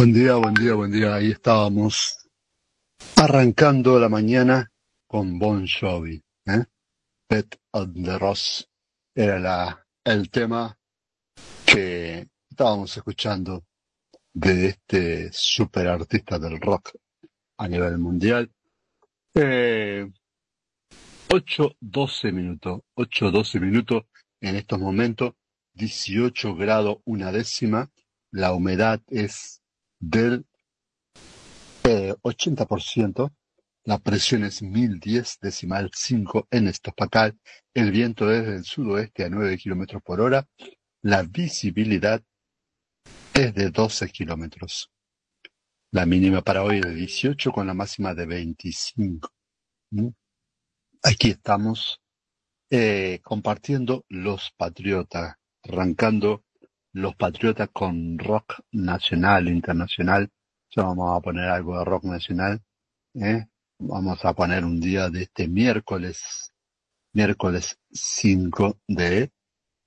Buen día, buen día, buen día. Ahí estábamos arrancando la mañana con Bon Jovi. ¿eh? Pet of the Ross era la, el tema que estábamos escuchando de este super artista del rock a nivel mundial. Eh, 8-12 minutos, 8-12 minutos en estos momentos, 18 grados una décima, la humedad es del eh, 80%, la presión es 1010 decimal 5 en estopacal, el viento es del sudoeste a 9 kilómetros por hora, la visibilidad es de 12 kilómetros. La mínima para hoy es de 18 con la máxima de 25. ¿Mm? Aquí estamos eh, compartiendo los patriotas, arrancando los Patriotas con rock nacional, internacional. Ya vamos a poner algo de rock nacional. ¿eh? Vamos a poner un día de este miércoles, miércoles 5 de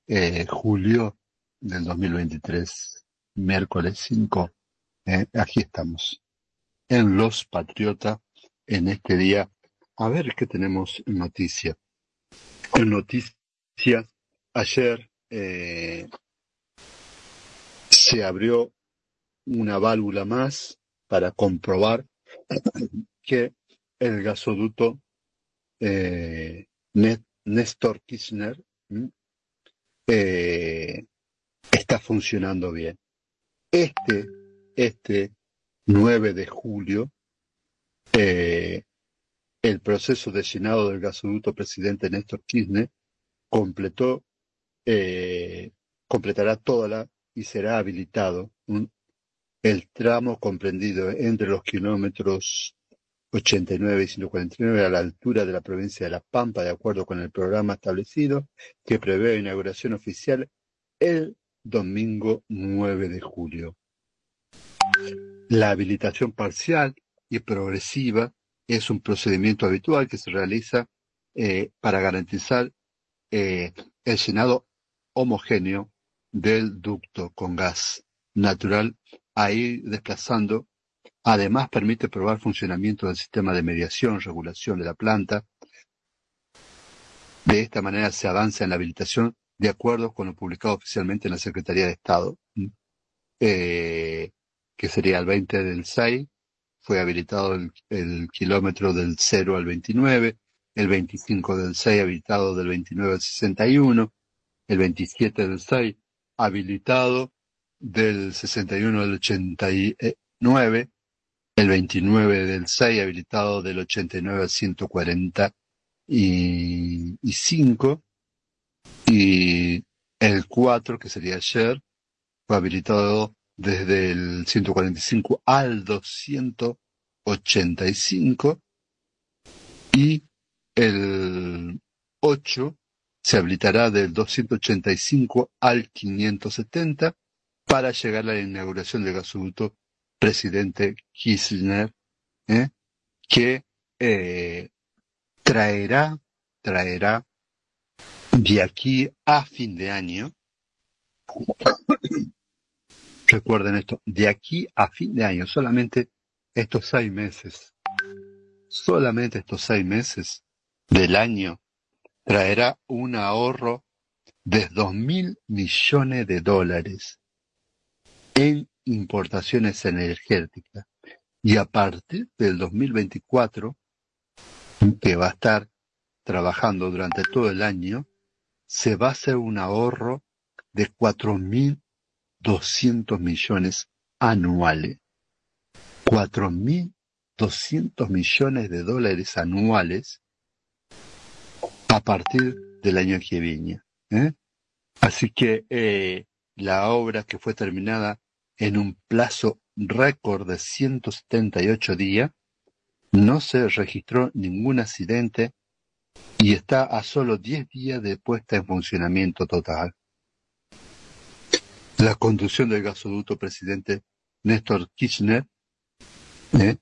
eh, julio del 2023. Miércoles 5. ¿eh? Aquí estamos. En Los Patriotas, en este día. A ver qué tenemos en noticia. En noticia, ayer eh, se abrió una válvula más para comprobar que el gasoducto eh, Néstor Kirchner eh, está funcionando bien. Este, este 9 de julio, eh, el proceso de llenado del gasoducto presidente Néstor Kirchner completó, completará toda la y será habilitado el tramo comprendido entre los kilómetros 89 y 149 a la altura de la provincia de La Pampa, de acuerdo con el programa establecido, que prevé inauguración oficial el domingo 9 de julio. La habilitación parcial y progresiva es un procedimiento habitual que se realiza eh, para garantizar eh, el llenado homogéneo del ducto con gas natural a ir desplazando. Además, permite probar funcionamiento del sistema de mediación, regulación de la planta. De esta manera se avanza en la habilitación de acuerdo con lo publicado oficialmente en la Secretaría de Estado, eh, que sería el 20 del 6, fue habilitado el, kilómetro del 0 al 29, el 25 del 6 habilitado del 29 al 61, el 27 del 6 habilitado del 61 al 89, el 29 del 6 habilitado del 89 al 145 y el 4, que sería ayer, fue habilitado desde el 145 al 285 y el 8 se habilitará del 285 al 570 para llegar a la inauguración del gasoducto presidente Kirchner, ¿eh? que eh, traerá, traerá de aquí a fin de año, recuerden esto, de aquí a fin de año, solamente estos seis meses, solamente estos seis meses del año, traerá un ahorro de dos mil millones de dólares en importaciones energéticas. Y a partir del 2024, que va a estar trabajando durante todo el año, se va a hacer un ahorro de 4.200 millones anuales. 4.200 millones de dólares anuales a partir del año que viene. ¿eh? Así que eh, la obra que fue terminada en un plazo récord de 178 días, no se registró ningún accidente y está a solo 10 días de puesta en funcionamiento total. La conducción del gasoducto presidente Néstor Kirchner, ¿eh?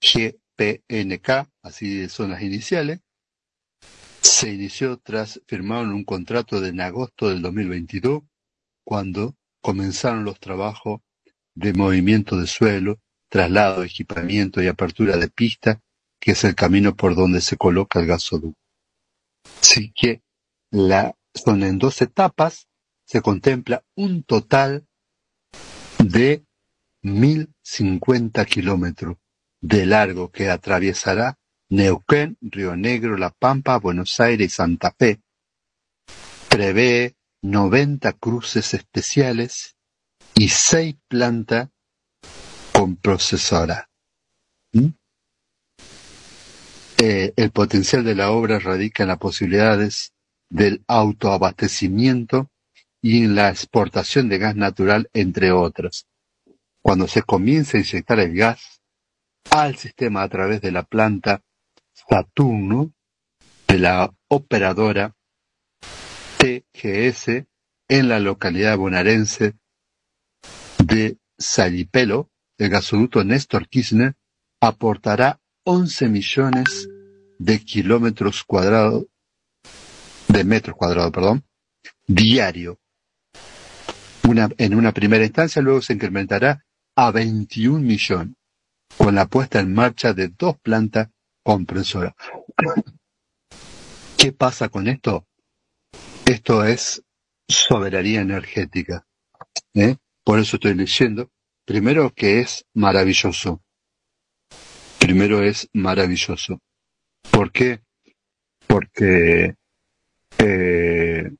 GPNK, así son las iniciales, se inició tras firmar un contrato en agosto del 2022, cuando comenzaron los trabajos de movimiento de suelo, traslado, equipamiento y apertura de pista, que es el camino por donde se coloca el gasoducto. Así que la, son en dos etapas, se contempla un total de 1050 kilómetros de largo que atravesará Neuquén, Río Negro, La Pampa, Buenos Aires y Santa Fe. Prevé 90 cruces especiales y 6 plantas con procesora. ¿Mm? Eh, el potencial de la obra radica en las posibilidades del autoabastecimiento y en la exportación de gas natural, entre otras. Cuando se comience a inyectar el gas al sistema a través de la planta Saturno de la operadora TGS en la localidad bonaerense de Salipelo, el gasoducto Néstor Kirchner aportará 11 millones de kilómetros cuadrados, de metros cuadrados, perdón, diario. Una, en una primera instancia luego se incrementará a 21 millones, con la puesta en marcha de dos plantas compresoras. ¿Qué pasa con esto? Esto es soberanía energética. ¿eh? Por eso estoy leyendo. Primero que es maravilloso. Primero es maravilloso. ¿Por qué? Porque eh,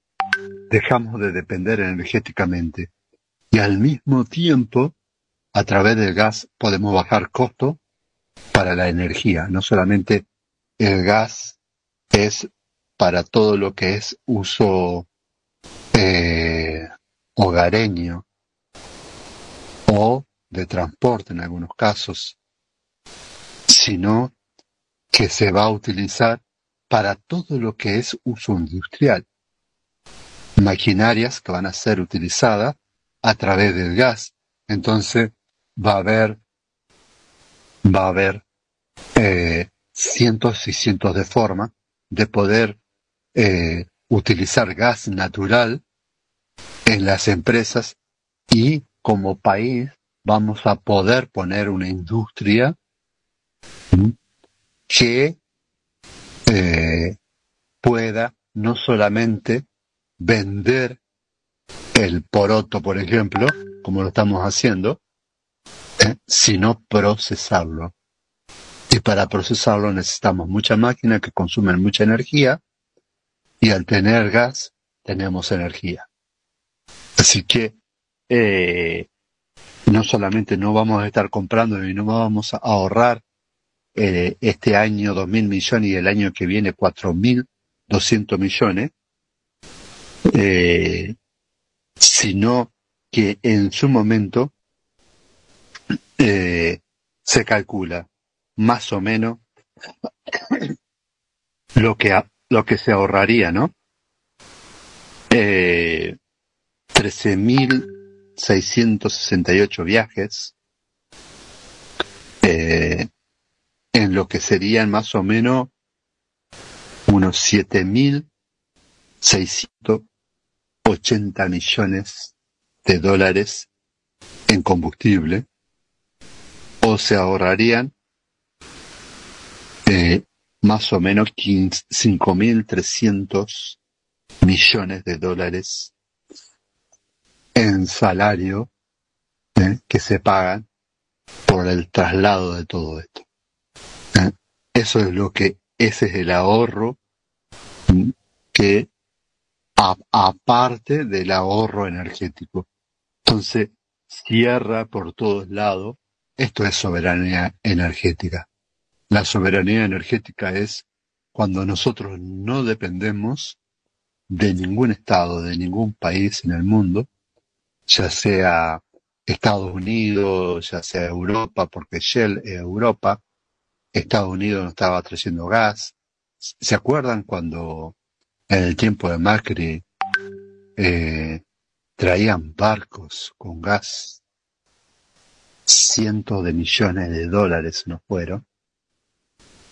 dejamos de depender energéticamente y al mismo tiempo, a través del gas, podemos bajar costo para la energía. No solamente el gas es para todo lo que es uso eh, hogareño o de transporte en algunos casos, sino que se va a utilizar para todo lo que es uso industrial. Maquinarias que van a ser utilizadas a través del gas. Entonces va a haber, va a haber eh, cientos y cientos de formas de poder eh, utilizar gas natural en las empresas y como país vamos a poder poner una industria que eh, pueda no solamente vender el poroto, por ejemplo, como lo estamos haciendo, sino procesarlo. Y para procesarlo necesitamos mucha máquina que consumen mucha energía y al tener gas tenemos energía. Así que eh, no solamente no vamos a estar comprando y no vamos a ahorrar eh, este año dos mil millones y el año que viene cuatro mil doscientos millones, eh, sino que en su momento eh, se calcula más o menos lo que lo que se ahorraría, ¿no? Eh, 13.668 viajes, eh, en lo que serían más o menos unos 7.680 millones de dólares en combustible, se ahorrarían eh, más o menos 5.300 millones de dólares en salario ¿eh? que se pagan por el traslado de todo esto. ¿eh? Eso es lo que, ese es el ahorro que aparte del ahorro energético. Entonces, cierra por todos lados. Esto es soberanía energética. La soberanía energética es cuando nosotros no dependemos de ningún estado, de ningún país en el mundo, ya sea Estados Unidos, ya sea Europa, porque Shell es Europa, Estados Unidos no estaba trayendo gas. ¿Se acuerdan cuando en el tiempo de Macri eh, traían barcos con gas? Cientos de millones de dólares nos fueron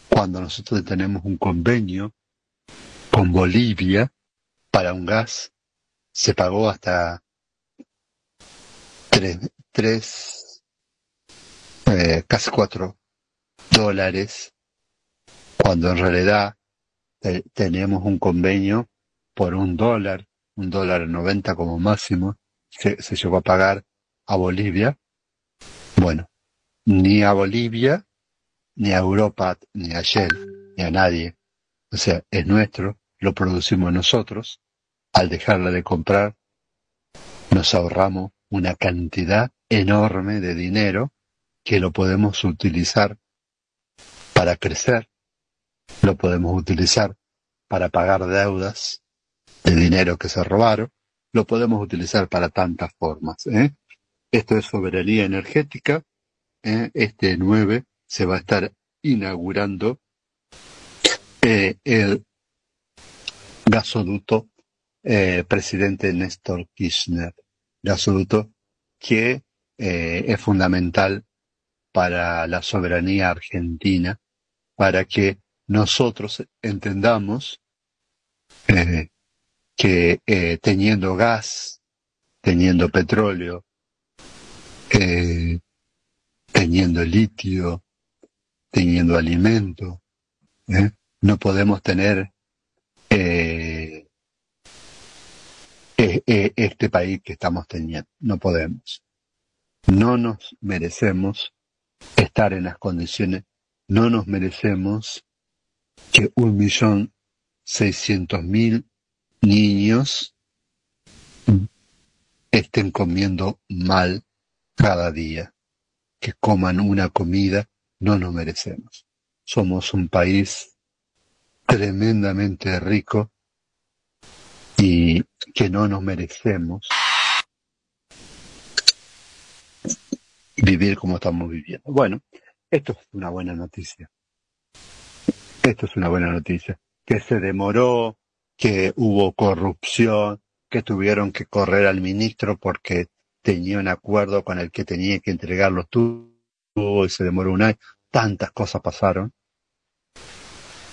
cuando nosotros tenemos un convenio con Bolivia para un gas, se pagó hasta tres, eh, casi cuatro dólares, cuando en realidad tenemos un convenio por un dólar, un dólar noventa como máximo, se, se llegó a pagar a Bolivia. Bueno, ni a Bolivia ni a Europa, ni a Shell, ni a nadie. O sea, es nuestro, lo producimos nosotros. Al dejarla de comprar, nos ahorramos una cantidad enorme de dinero que lo podemos utilizar para crecer, lo podemos utilizar para pagar deudas de dinero que se robaron, lo podemos utilizar para tantas formas. ¿eh? Esto es soberanía energética. ¿eh? Este 9 se va a estar inaugurando eh, el gasoducto eh, presidente Néstor Kirchner. Gasoducto que eh, es fundamental para la soberanía argentina, para que nosotros entendamos que teniendo gas, teniendo petróleo, teniendo litio, teniendo alimento. ¿eh? No podemos tener eh, eh, este país que estamos teniendo. No podemos. No nos merecemos estar en las condiciones, no nos merecemos que un millón seiscientos mil niños estén comiendo mal cada día, que coman una comida no nos merecemos. Somos un país tremendamente rico y que no nos merecemos vivir como estamos viviendo. Bueno, esto es una buena noticia. Esto es una buena noticia. Que se demoró, que hubo corrupción, que tuvieron que correr al ministro porque tenía un acuerdo con el que tenía que entregar los y se demoró un año. Tantas cosas pasaron.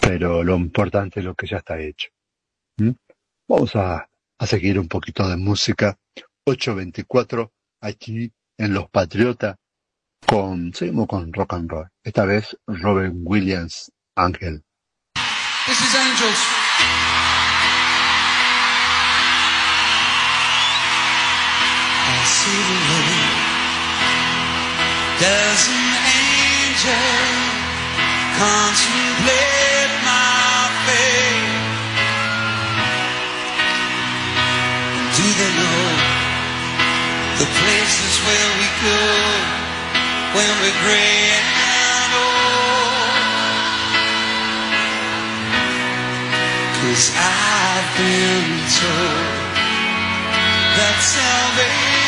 Pero lo importante es lo que ya está hecho. ¿Mm? Vamos a, a seguir un poquito de música. 824 aquí en Los Patriotas con, seguimos con rock and roll. Esta vez Robin Williams, Ángel. This is Angels. Does an angel contemplate my fate? Do they know the places where we go when we're gray and old? Cause I've been told that salvation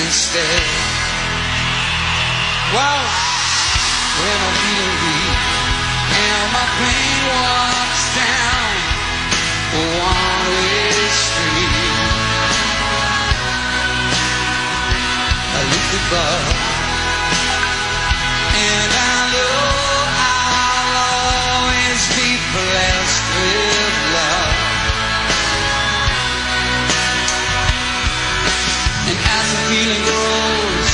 instead. Wow, when I'm feeling weak and my pain walks down a one-way street, I look above and I know I'll always be blessed with the feeling grows,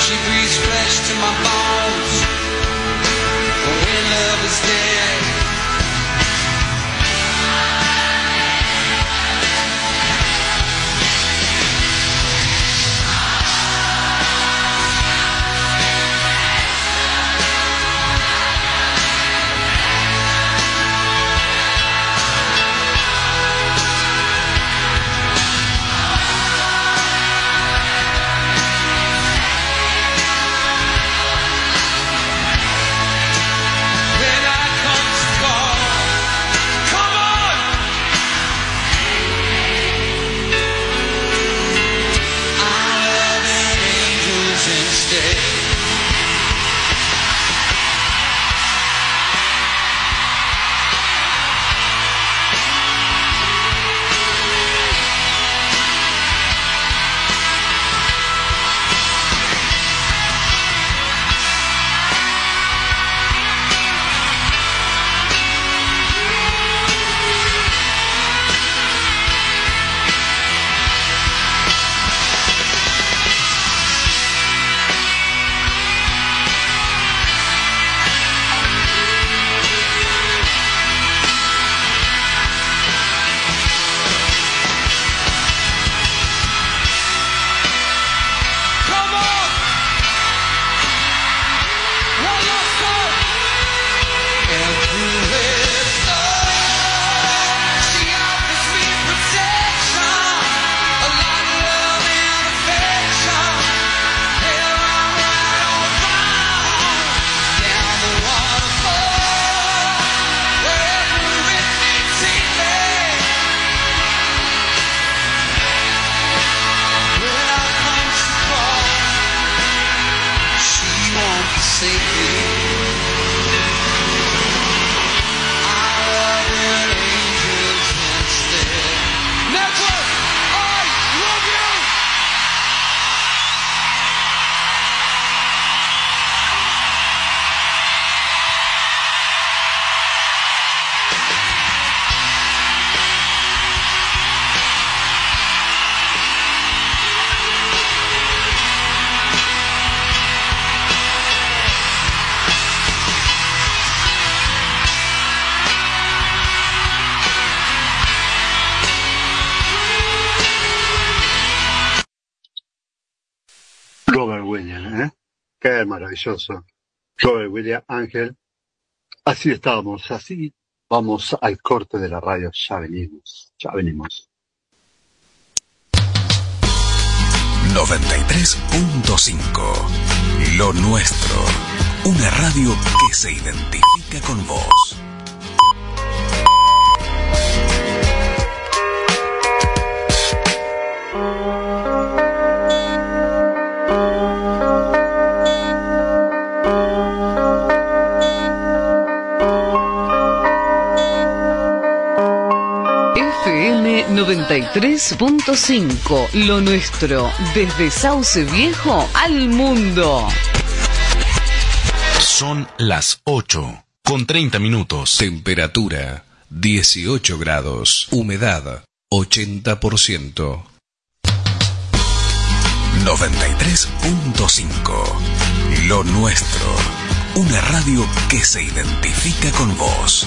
she breathes flesh to my bones. When love is Maravilloso. Robert Williams, Ángel. Así estábamos, así vamos al corte de la radio. Ya venimos, ya venimos. 93.5 Lo nuestro. Una radio que se identifica con vos. 93.5, lo nuestro, desde Sauce Viejo al mundo. Son las 8 con 30 minutos. Temperatura 18 grados. Humedad 80%. 93.5 Lo nuestro. Una radio que se identifica con vos.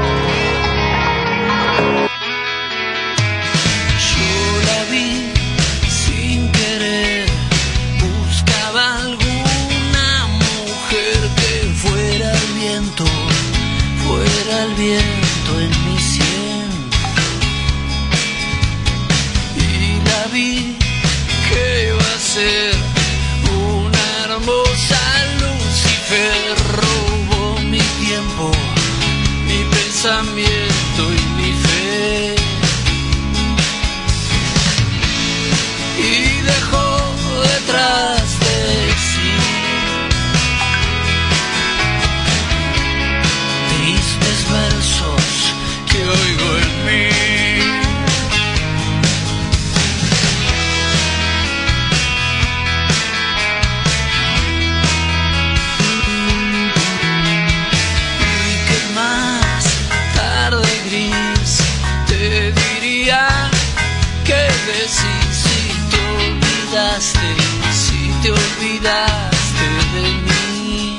Si te olvidaste de mí.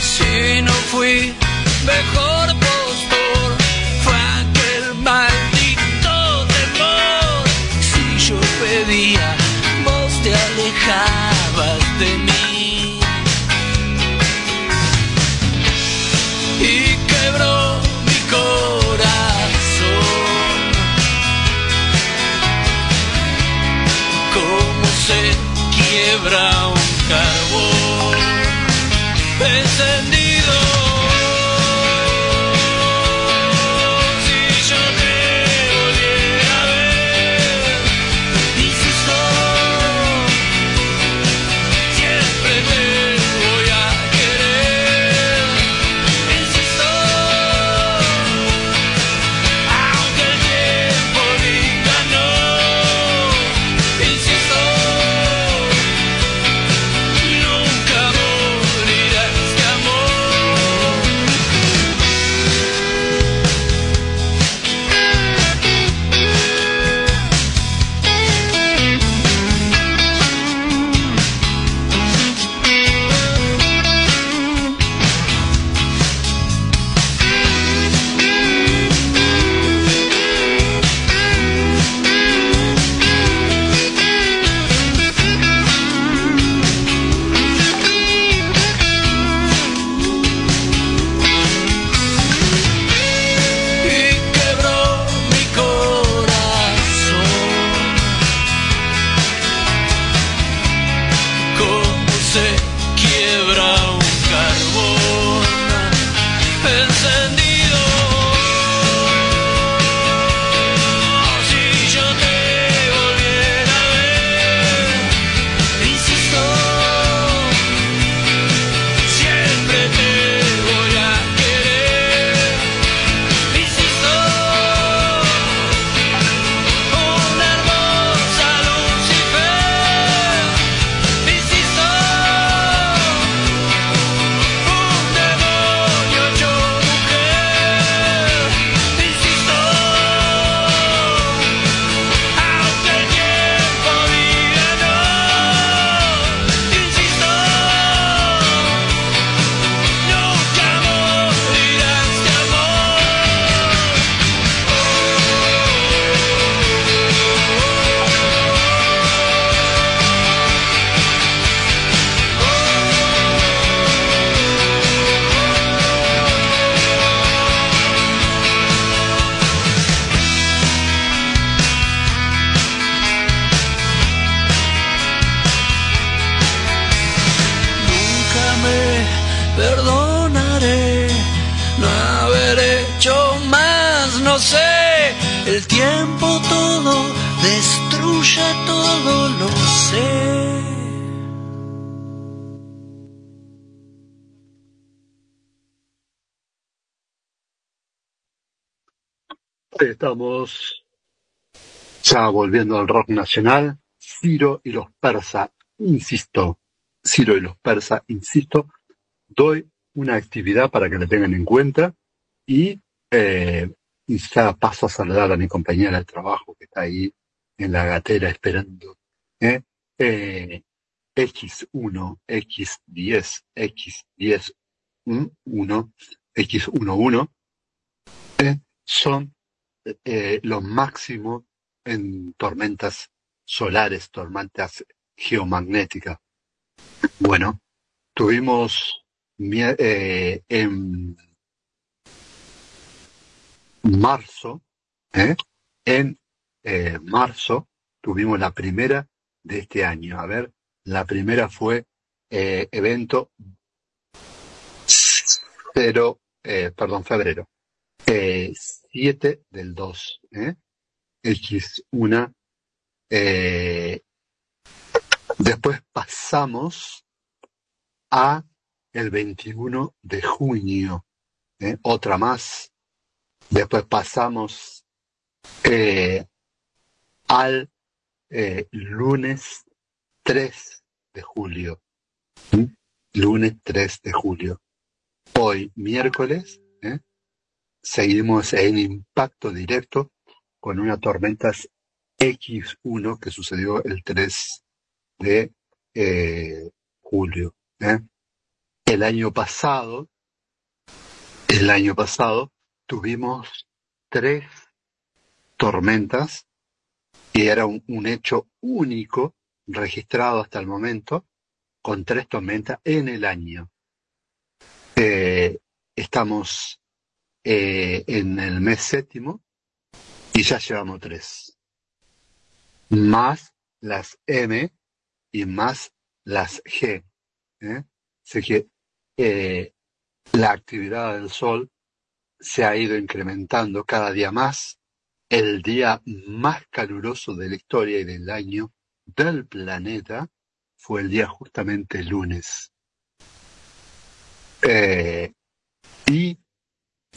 Si no fui mejor Estamos ya volviendo al rock nacional. Ciro y los persas, insisto, Ciro y los persas, insisto, doy una actividad para que la tengan en cuenta y, eh, ya paso a saludar a mi compañera de trabajo que está ahí en la gatera esperando. ¿eh? Eh, X1, X10, X10, 1, X11, ¿eh? son eh, los máximos en tormentas solares, tormentas geomagnéticas. Bueno, tuvimos eh, en marzo, ¿eh? en eh, marzo tuvimos la primera de este año. A ver, la primera fue evento cero, perdón, febrero, eh, 7 del 2, ¿eh? X1. Eh, después pasamos a el 21 de junio, ¿eh? otra más. Después pasamos eh, al eh, lunes 3 de julio. ¿Mm? Lunes 3 de julio. Hoy, miércoles, ¿eh? Seguimos en impacto directo con una tormenta X1 que sucedió el 3 de eh, julio. ¿eh? El año pasado, el año pasado tuvimos tres tormentas y era un, hecho único registrado hasta el momento con tres tormentas en el año. Eh, estamos eh, en el mes séptimo y ya llevamos tres. Más las M y más las G. ¿eh? Así que eh, la actividad del Sol se ha ido incrementando cada día más. El día más caluroso de la historia y del año del planeta fue el día justamente lunes. Eh, y,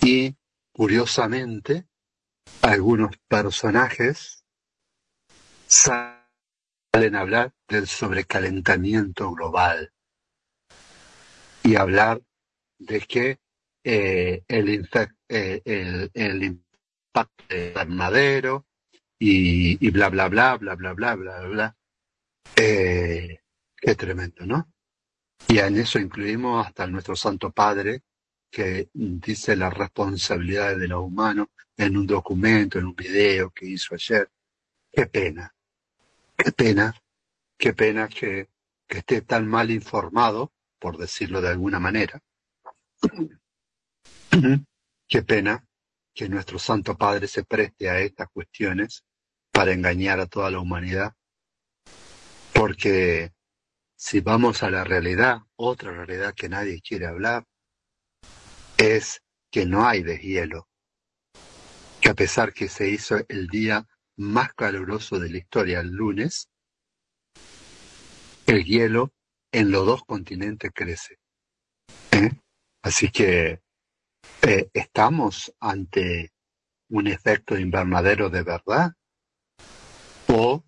y curiosamente, algunos personajes salen a hablar del sobrecalentamiento global y hablar de que eh, el, eh, el, el impacto del invernadero y, y bla, bla, bla, bla, bla, bla, bla, bla. Eh, qué tremendo, ¿no? Y en eso incluimos hasta nuestro Santo Padre, que dice las responsabilidades de los humanos en un documento, en un video que hizo ayer. Qué pena, qué pena, qué pena que, que esté tan mal informado, por decirlo de alguna manera. Qué pena que nuestro Santo Padre se preste a estas cuestiones para engañar a toda la humanidad, porque si vamos a la realidad, otra realidad que nadie quiere hablar, es que no hay deshielo, que a pesar que se hizo el día más caluroso de la historia el lunes, el hielo en los dos continentes crece. ¿eh? Así que eh, estamos ante un efecto invernadero de verdad o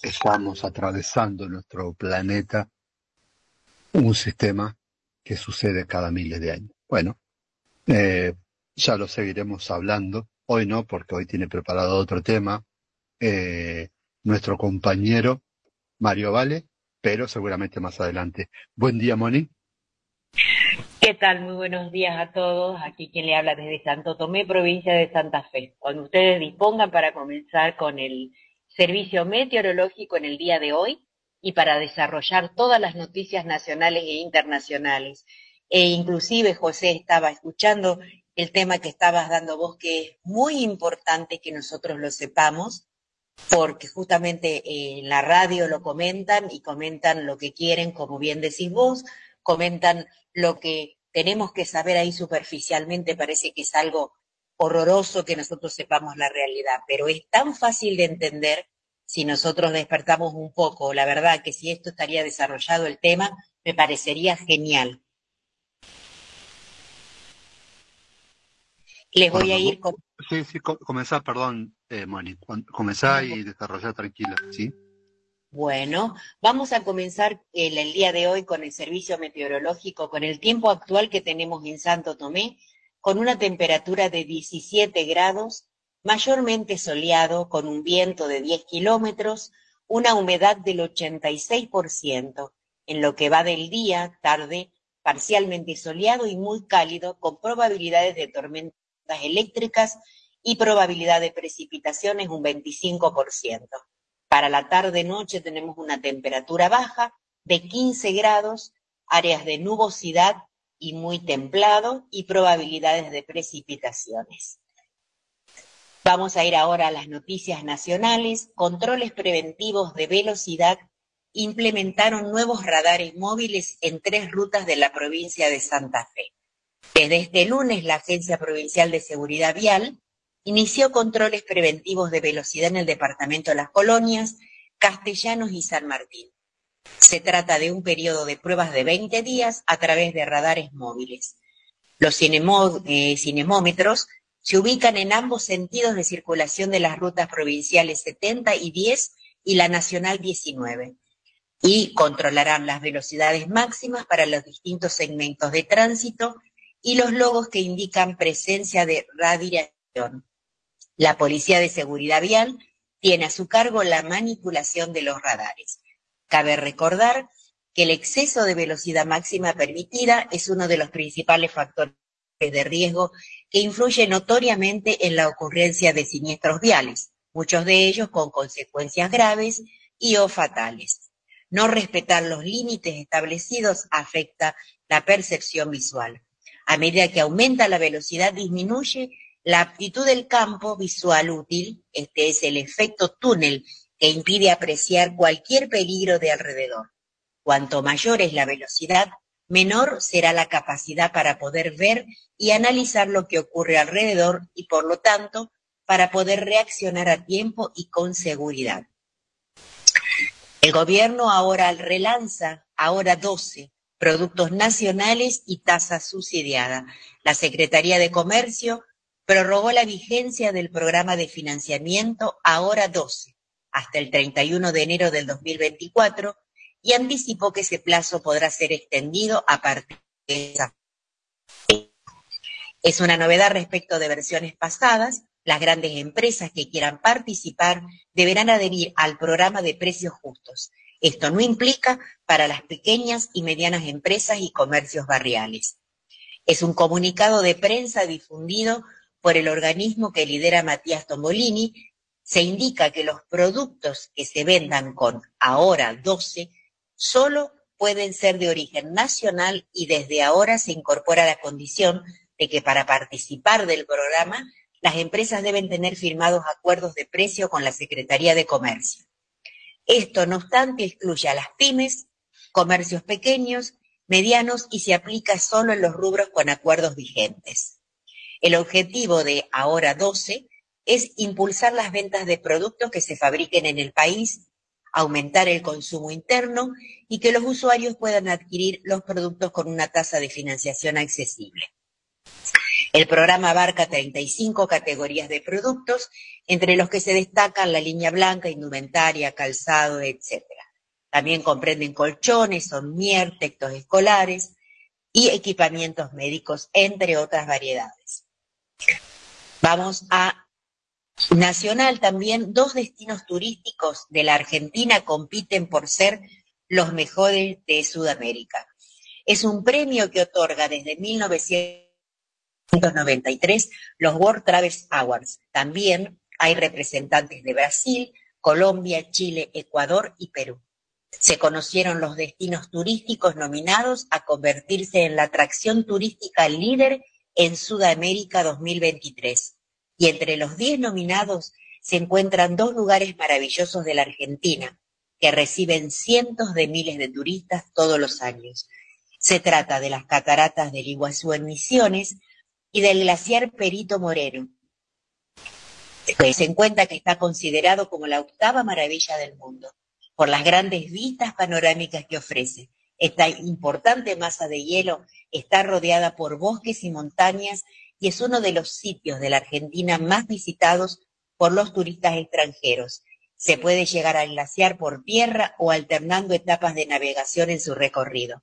estamos atravesando nuestro planeta un sistema que sucede cada miles de años. Bueno, eh, ya lo seguiremos hablando. Hoy no, porque hoy tiene preparado otro tema eh, nuestro compañero Mario Vale, pero seguramente más adelante. Buen día, Moni. ¿Qué tal? Muy buenos días a todos. Aquí quien le habla desde Santo Tomé, provincia de Santa Fe. Cuando ustedes dispongan para comenzar con el servicio meteorológico en el día de hoy y para desarrollar todas las noticias nacionales e internacionales. E inclusive, José, estaba escuchando el tema que estabas dando vos, que es muy importante que nosotros lo sepamos, porque justamente eh, en la radio lo comentan y comentan lo que quieren, como bien decís vos, comentan lo que tenemos que saber ahí superficialmente, parece que es algo horroroso que nosotros sepamos la realidad, pero es tan fácil de entender si nosotros despertamos un poco. La verdad que si esto estaría desarrollado el tema, me parecería genial. Les voy a ir con... Sí, sí, comenzá, perdón, eh, Moni, comenzá y desarrollar tranquila, ¿sí? Bueno, vamos a comenzar el, el, día de hoy con el servicio meteorológico, con el tiempo actual que tenemos en Santo Tomé, con una temperatura de 17 grados, mayormente soleado, con un viento de 10 kilómetros, una humedad del 86%, en lo que va del día, tarde, parcialmente soleado y muy cálido, con probabilidades de tormentas eléctricas y probabilidad de precipitaciones un 25%. Para la tarde-noche tenemos una temperatura baja de 15 grados, áreas de nubosidad y muy templado y probabilidades de precipitaciones. Vamos a ir ahora a las noticias nacionales. Controles preventivos de velocidad implementaron nuevos radares móviles en tres rutas de la provincia de Santa Fe. Desde este lunes, la Agencia Provincial de Seguridad Vial inició controles preventivos de velocidad en el departamento de las colonias, Castellanos y San Martín. Se trata de un periodo de pruebas de 20 días a través de radares móviles. Los eh, cinemómetros se ubican en ambos sentidos de circulación de las rutas provinciales 70 y 10 y la nacional 19 y controlarán las velocidades máximas para los distintos segmentos de tránsito y los logos que indican presencia de radiación. La Policía de Seguridad Vial tiene a su cargo la manipulación de los radares. Cabe recordar que el exceso de velocidad máxima permitida es uno de los principales factores de riesgo que influye notoriamente en la ocurrencia de siniestros viales, muchos de ellos con consecuencias graves y o fatales. No respetar los límites establecidos afecta la percepción visual. A medida que aumenta la velocidad, disminuye la aptitud del campo visual útil, este es el efecto túnel que impide apreciar cualquier peligro de alrededor. Cuanto mayor es la velocidad, menor será la capacidad para poder ver y analizar lo que ocurre alrededor y, por lo tanto, para poder reaccionar a tiempo y con seguridad. El gobierno ahora relanza, ahora 12, productos nacionales y tasa subsidiada. La Secretaría de Comercio prorrogó la vigencia del programa de financiamiento ahora 12 hasta el 31 de enero del 2024 y anticipó que ese plazo podrá ser extendido a partir de esa es una novedad respecto de versiones pasadas. Las grandes empresas que quieran participar deberán adherir al programa de precios justos, esto no implica para las pequeñas y medianas empresas y comercios barriales. Es un comunicado de prensa difundido por el organismo que lidera Matías Tombolini. Se indica que los productos que se vendan con ahora 12 solo pueden ser de origen nacional y desde ahora se incorpora la condición de que para participar del programa las empresas deben tener firmados acuerdos de precio con la Secretaría de Comercio. Esto, no obstante, excluye a las pymes, comercios pequeños, medianos y se aplica solo en los rubros con acuerdos vigentes. El objetivo de Ahora 12 es impulsar las ventas de productos que se fabriquen en el país, aumentar el consumo interno y que los usuarios puedan adquirir los productos con una tasa de financiación accesible. El programa abarca 35 categorías de productos, entre los que se destacan la línea blanca, indumentaria, calzado, etc. También comprenden colchones, sommier, textos escolares y equipamientos médicos, entre otras variedades. Vamos a Nacional también, dos destinos turísticos de la Argentina compiten por ser los mejores de Sudamérica. Es un premio que otorga desde 1900 1993 los World Travel Awards. También hay representantes de Brasil, Colombia, Chile, Ecuador y Perú. Se conocieron los destinos turísticos nominados a convertirse en la atracción turística líder en Sudamérica 2023. Y entre los 10 nominados se encuentran dos lugares maravillosos de la Argentina, que reciben cientos de miles de turistas todos los años. Se trata de las cataratas del Iguazú en Misiones y del glaciar Perito Moreno. Se encuentra que está considerado como la octava maravilla del mundo por las grandes vistas panorámicas que ofrece. Esta importante masa de hielo está rodeada por bosques y montañas y es uno de los sitios de la Argentina más visitados por los turistas extranjeros. Se puede llegar al glaciar por tierra o alternando etapas de navegación en su recorrido.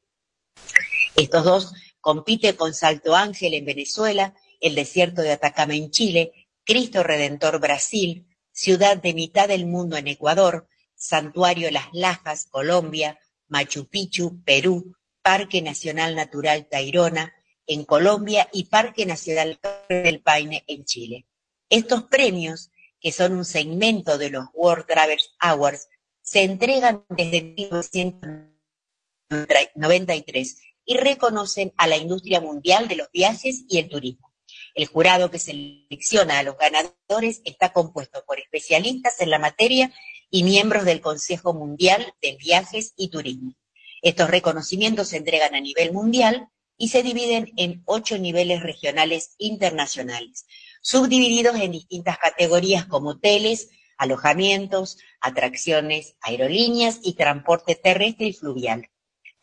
Estos dos compiten con Salto Ángel en Venezuela, el desierto de Atacama en Chile, Cristo Redentor Brasil, ciudad de mitad del mundo en Ecuador, Santuario Las Lajas, Colombia, Machu Picchu, Perú, Parque Nacional Natural Tairona, en Colombia y Parque Nacional del Paine en Chile. Estos premios, que son un segmento de los World Travelers Awards, se entregan desde 1993 y reconocen a la industria mundial de los viajes y el turismo. El jurado que selecciona a los ganadores está compuesto por especialistas en la materia y miembros del Consejo Mundial de Viajes y Turismo. Estos reconocimientos se entregan a nivel mundial y se dividen en ocho niveles regionales internacionales, subdivididos en distintas categorías como hoteles, alojamientos, atracciones, aerolíneas y transporte terrestre y fluvial.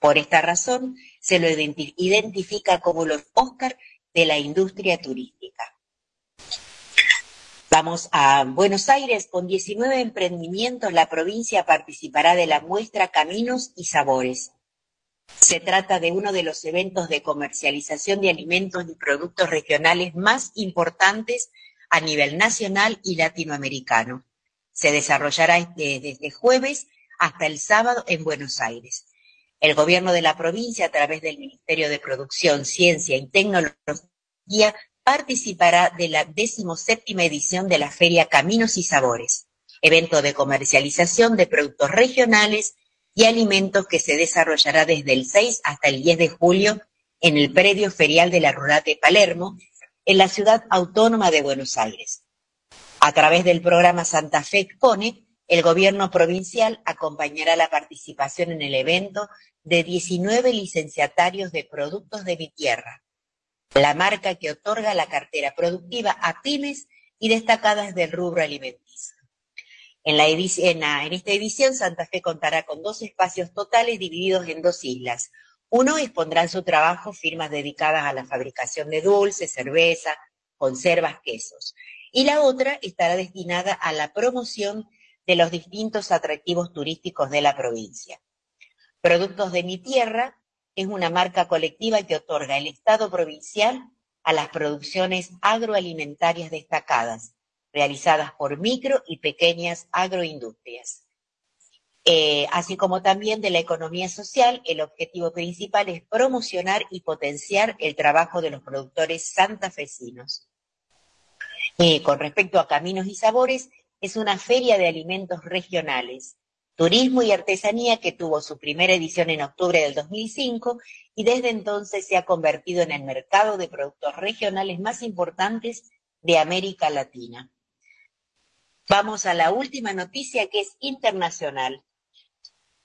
Por esta razón, se lo identifica como los Óscar de la industria turística. Vamos a Buenos Aires, con 19 emprendimientos, la provincia participará de la muestra Caminos y Sabores. Se trata de uno de los eventos de comercialización de alimentos y productos regionales más importantes a nivel nacional y latinoamericano. Se desarrollará desde jueves hasta el sábado en Buenos Aires. El gobierno de la provincia, a través del Ministerio de Producción, Ciencia y Tecnología, participará de la decimoséptima edición de la Feria Caminos y Sabores, evento de comercialización de productos regionales y alimentos que se desarrollará desde el 6 hasta el 10 de julio en el predio ferial de la Rural de Palermo, en la ciudad autónoma de Buenos Aires. A través del programa Santa Fe Expone, el gobierno provincial acompañará la participación en el evento de 19 licenciatarios de productos de mi tierra, la marca que otorga la cartera productiva a pymes y destacadas del rubro alimenticio. En, esta edición, Santa Fe contará con dos espacios totales divididos en dos islas. Uno expondrá en su trabajo firmas dedicadas a la fabricación de dulces, cerveza, conservas, quesos. Y la otra estará destinada a la promoción de los distintos atractivos turísticos de la provincia. Productos de mi tierra es una marca colectiva que otorga el Estado provincial a las producciones agroalimentarias destacadas, realizadas por micro y pequeñas agroindustrias. Eh, así como también de la economía social, el objetivo principal es promocionar y potenciar el trabajo de los productores santafesinos. Eh, con respecto a Caminos y Sabores, es una feria de alimentos regionales, turismo y artesanía que tuvo su primera edición en octubre del 2005 y desde entonces se ha convertido en el mercado de productos regionales más importantes de América Latina. Vamos a la última noticia que es internacional.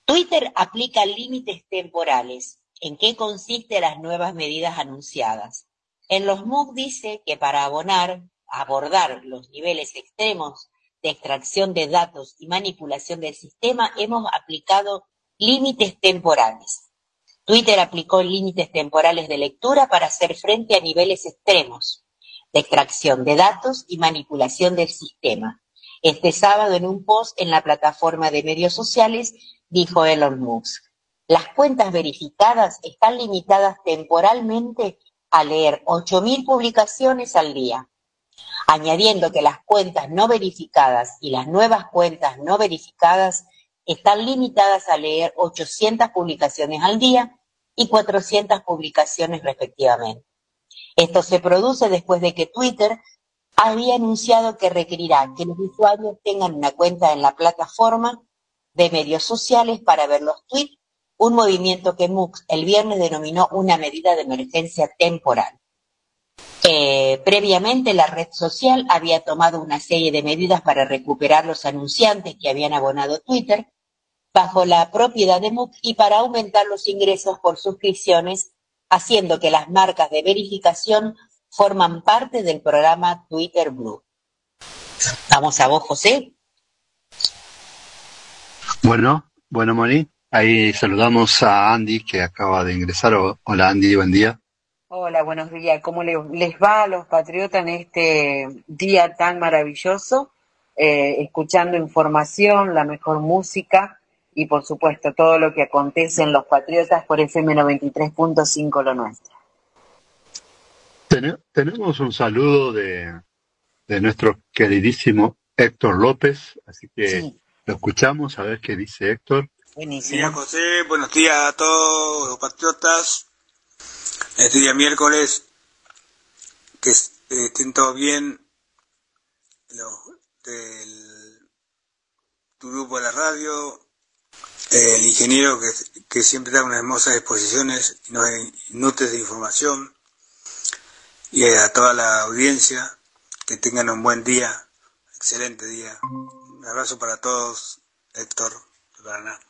Twitter aplica límites temporales. ¿En qué consisten las nuevas medidas anunciadas? En los MOOC dice que para abonar, abordar los niveles extremos de extracción de datos y manipulación del sistema hemos aplicado límites temporales. Twitter aplicó límites temporales de lectura para hacer frente a niveles extremos de extracción de datos y manipulación del sistema este sábado en un post en la plataforma de medios sociales, dijo Elon Musk. Las cuentas verificadas están limitadas temporalmente a leer 8.000 publicaciones al día, añadiendo que las cuentas no verificadas y las nuevas cuentas no verificadas están limitadas a leer 800 publicaciones al día y 400 publicaciones respectivamente. Esto se produce después de que Twitter había anunciado que requerirá que los usuarios tengan una cuenta en la plataforma de medios sociales para ver los tweets, un movimiento que MUX el viernes denominó una medida de emergencia temporal. Eh, previamente la red social había tomado una serie de medidas para recuperar los anunciantes que habían abonado Twitter bajo la propiedad de MUC y para aumentar los ingresos por suscripciones, haciendo que las marcas de verificación forman parte del programa Twitter Blue. Vamos a vos, José. Bueno, bueno, Moni. Ahí saludamos a Andy que acaba de ingresar. Hola Andy, buen día. Hola, buenos días. ¿Cómo les va a los patriotas en este día tan maravilloso? Eh, escuchando información, la mejor música y por supuesto todo lo que acontece en los patriotas por FM 93.5 lo nuestro. Tenemos un saludo de, de, nuestro queridísimo Héctor López, así que lo escuchamos a ver qué dice Héctor. Buenísimo. Buenos días, José. Buenos días a todos los patriotas. Este día miércoles, que estén todos bien. Los del tu grupo de la radio, el ingeniero que, que siempre da unas hermosas exposiciones y nos nutres de información, y a toda la audiencia, que tengan un buen día, excelente día. Un abrazo para todos, Héctor de Paraná.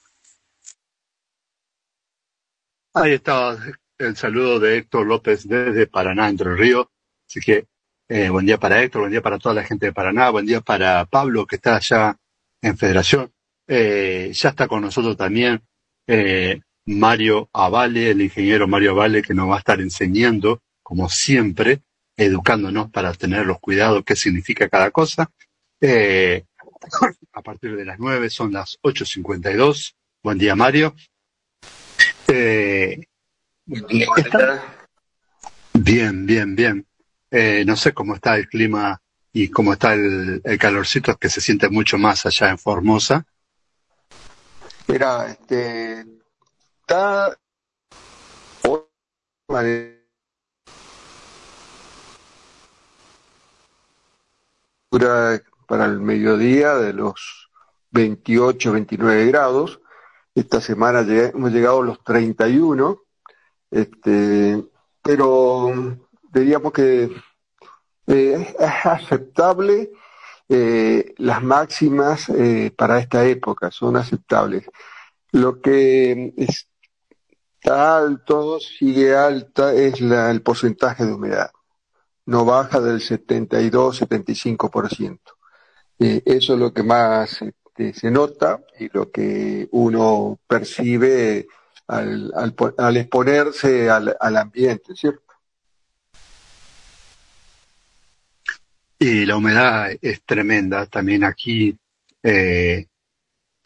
Ahí está el saludo de Héctor López desde Paraná, Entre Ríos. Así que eh, buen día para Héctor, buen día para toda la gente de Paraná, buen día para Pablo que está allá en Federación. Eh, ya está con nosotros también eh, Mario Avale, el ingeniero Mario Avale, que nos va a estar enseñando, como siempre, educándonos para tener los cuidados, qué significa cada cosa. a partir de las nueve son las 8.52. Buen día, Mario. bien, bien, bien. Eh, no sé cómo está el clima y cómo está el, calorcito que se siente mucho más allá en Formosa. Mira, este, está para el mediodía de los 28, 29 grados. Esta semana hemos llegado a los 31, este, pero diríamos que eh, es aceptable, eh, las máximas eh, para esta época son aceptables. Lo que está alto, sigue alta, es la, el porcentaje de humedad. No baja del 72-75%. eso es lo que más este, se nota y lo que uno percibe al, al, exponerse al, al ambiente, ¿cierto? Y la humedad es tremenda también aquí. Eh,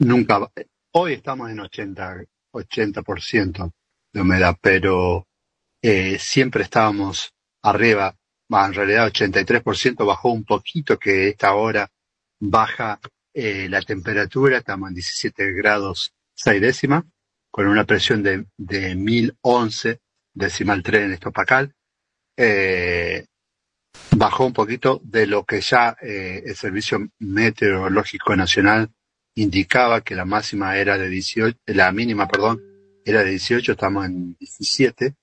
nunca, hoy estamos en 80, 80% de humedad, pero eh, siempre estábamos arriba, en realidad 83% bajó un poquito que esta hora baja eh, la temperatura, estamos en 17 grados 6 décimas, con una presión de, de 1011 decimal 3 en estopacal. Eh, bajó un poquito de lo que ya eh, el Servicio Meteorológico Nacional indicaba que la máxima era de 18, la mínima, perdón, era de 18, estamos en 17,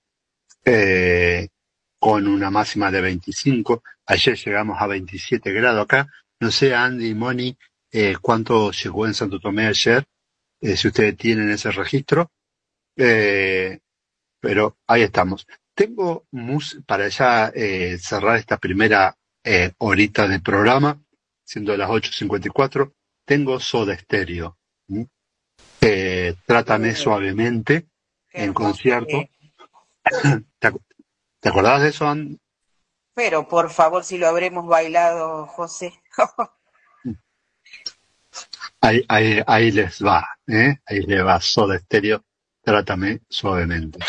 eh, con una máxima de 25. Ayer llegamos a 27 grados acá. No sé, Andy y Moni, eh, cuánto llegó en Santo Tomé ayer, eh, si ustedes tienen ese registro. Eh, pero ahí estamos. Tengo para ya eh, cerrar esta primera horita de programa, siendo las 8.54, tengo Soda Estéreo. Eh, trátame suavemente en concierto. ¿Te, ¿Te acordás de eso, Ann? Pero por favor, si lo habremos bailado, José. ahí, ahí, ahí les va, ¿eh? ahí les va Soda Estéreo, trátame suavemente.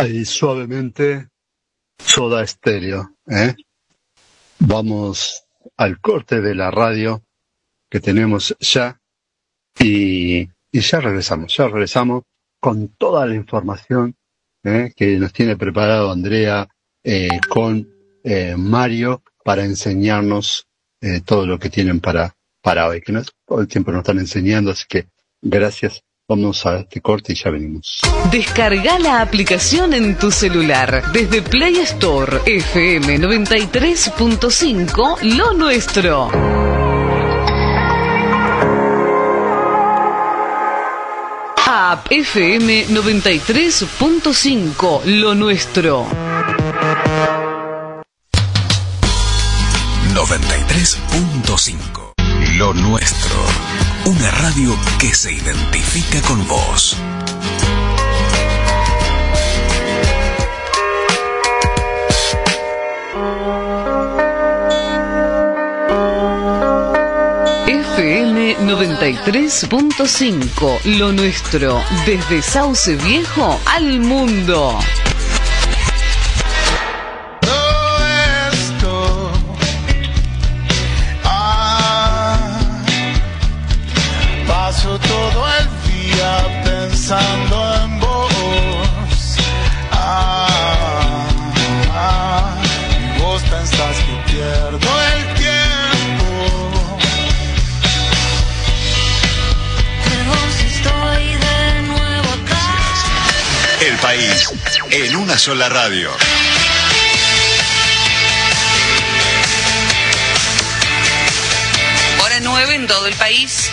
Ahí suavemente, soda estéreo. ¿eh? Vamos al corte de la radio que tenemos ya y, y ya regresamos, ya regresamos con toda la información ¿eh? que nos tiene preparado Andrea eh, con eh, Mario para enseñarnos eh, todo lo que tienen para, para hoy, que nos, todo el tiempo nos están enseñando, así que gracias. Vamos a este corte y ya venimos. Descarga la aplicación en tu celular desde Play Store FM 93.5 Lo Nuestro. App FM 93.5 Lo Nuestro. 93.5 Lo nuestro. Una radio que se identifica con vos. FM 93.5 Lo Nuestro. Desde Sauce Viejo al mundo. sola radio. Hora 9 en todo el país.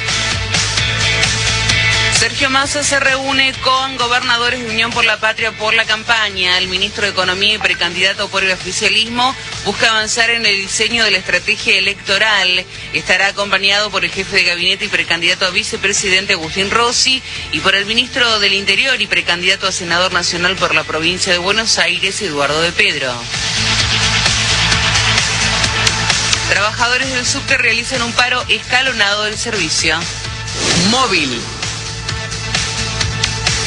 Sergio Massa se reúne con gobernadores de Unión por la Patria por la campaña, el ministro de Economía y precandidato por el oficialismo busca avanzar en el diseño de la estrategia electoral. Estará acompañado por el jefe de gabinete y precandidato a vicepresidente Agustín Rossi y por el ministro del Interior y precandidato a senador nacional por la provincia de Buenos Aires, Eduardo de Pedro. Trabajadores del subte realizan un paro escalonado del servicio. Móvil.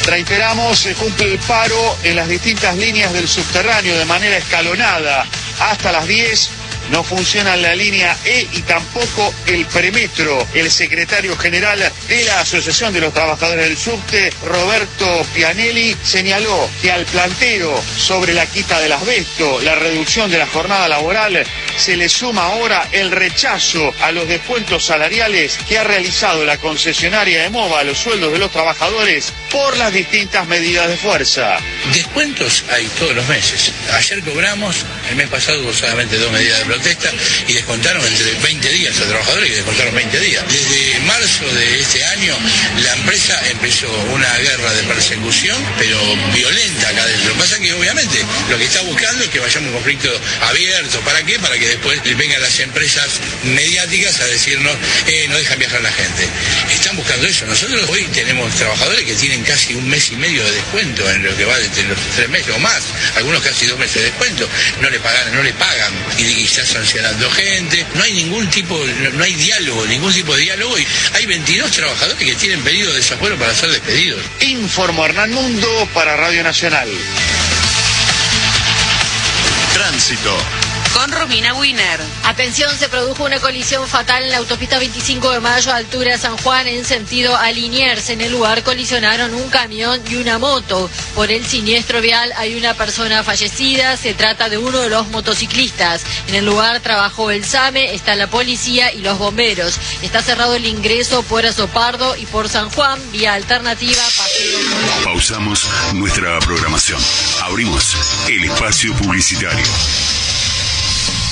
Reiteramos, se cumple el paro en las distintas líneas del subterráneo de manera escalonada. Hasta las 10 no funciona la línea E y tampoco el premetro. El secretario general de la Asociación de los Trabajadores del Subte, Roberto Pianelli, señaló que al planteo sobre la quita del asbesto, la reducción de la jornada laboral, se le suma ahora el rechazo a los descuentos salariales que ha realizado la concesionaria de MOVA a los sueldos de los trabajadores por las distintas medidas de fuerza. Descuentos hay todos los meses. Ayer cobramos, el mes pasado solamente dos medidas de protesta y descontaron entre 20 días a trabajadores que descontaron 20 días. Desde marzo de este año la empresa empezó una guerra de persecución, pero violenta acá dentro. Lo que pasa es que obviamente lo que está buscando es que vayamos a un conflicto abierto. ¿Para qué? Para que después vengan las empresas mediáticas a decirnos, eh, no dejan viajar a la gente. Están buscando eso. Nosotros hoy tenemos trabajadores que tienen casi un mes y medio de descuento en lo que va desde los tres meses o más, algunos casi dos meses de descuento, no le pagan, no le pagan y, y está sancionando gente, no hay ningún tipo, no, no hay diálogo, ningún tipo de diálogo y hay 22 trabajadores que tienen pedido de desafuero para ser despedidos. Informó Hernán Mundo para Radio Nacional. Tránsito. Con Romina Wiener. Atención, se produjo una colisión fatal en la autopista 25 de mayo, altura de San Juan, en sentido a Liniers. En el lugar colisionaron un camión y una moto. Por el siniestro vial hay una persona fallecida. Se trata de uno de los motociclistas. En el lugar trabajó el SAME, está la policía y los bomberos. Está cerrado el ingreso por Azopardo y por San Juan, vía alternativa, paseo. Pausamos nuestra programación. Abrimos el espacio publicitario.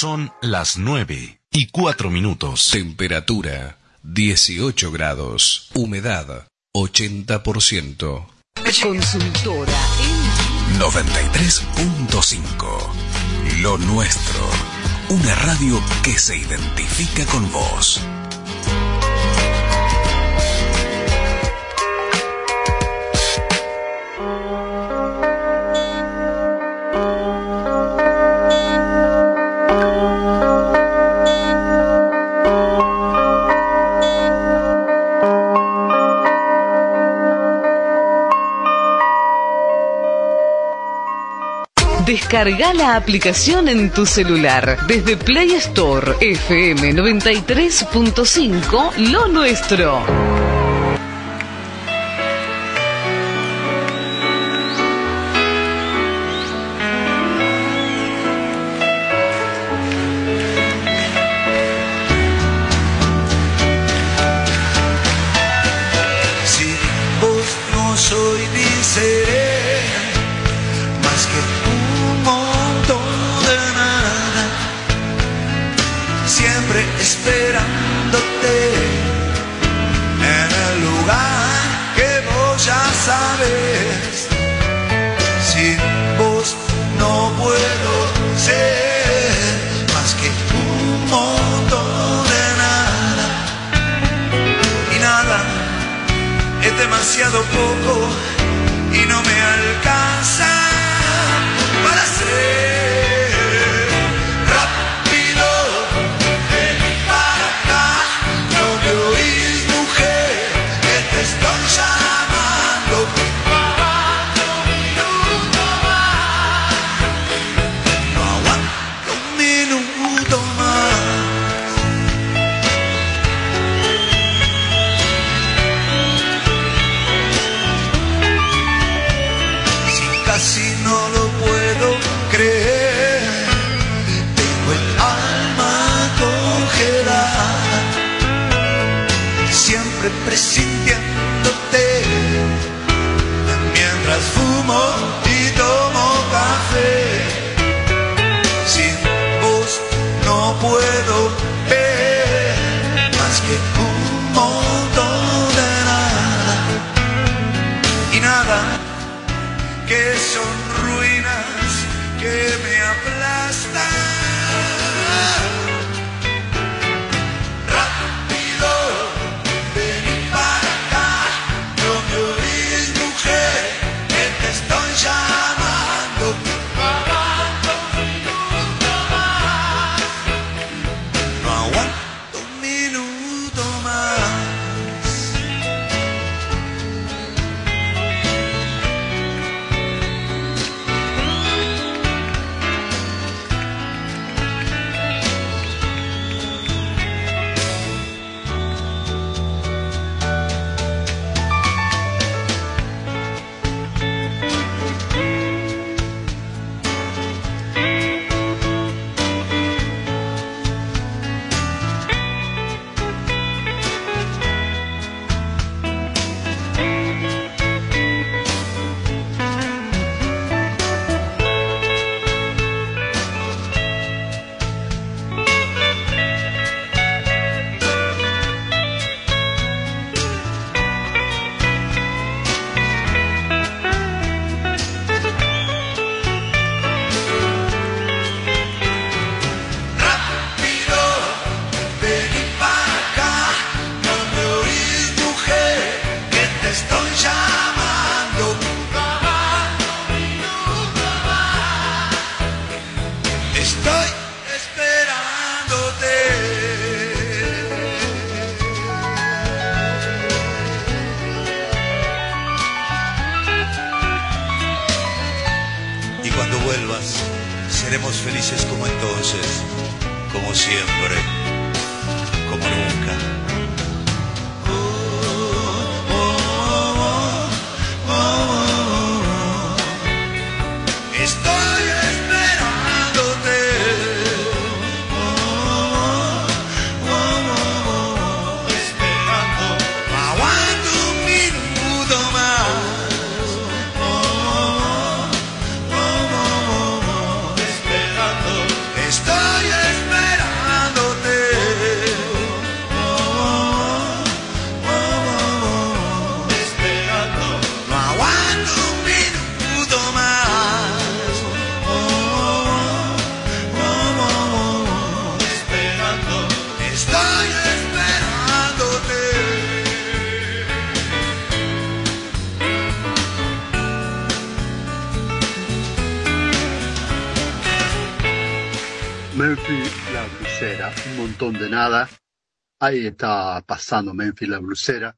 Son las 9 y 4 minutos. Temperatura 18 grados. Humedad 80%. Consultora 93.5. Lo nuestro. Una radio que se identifica con vos. Descarga la aplicación en tu celular desde Play Store FM 93.5 Lo Nuestro. Ahí está pasando Memphis la blusera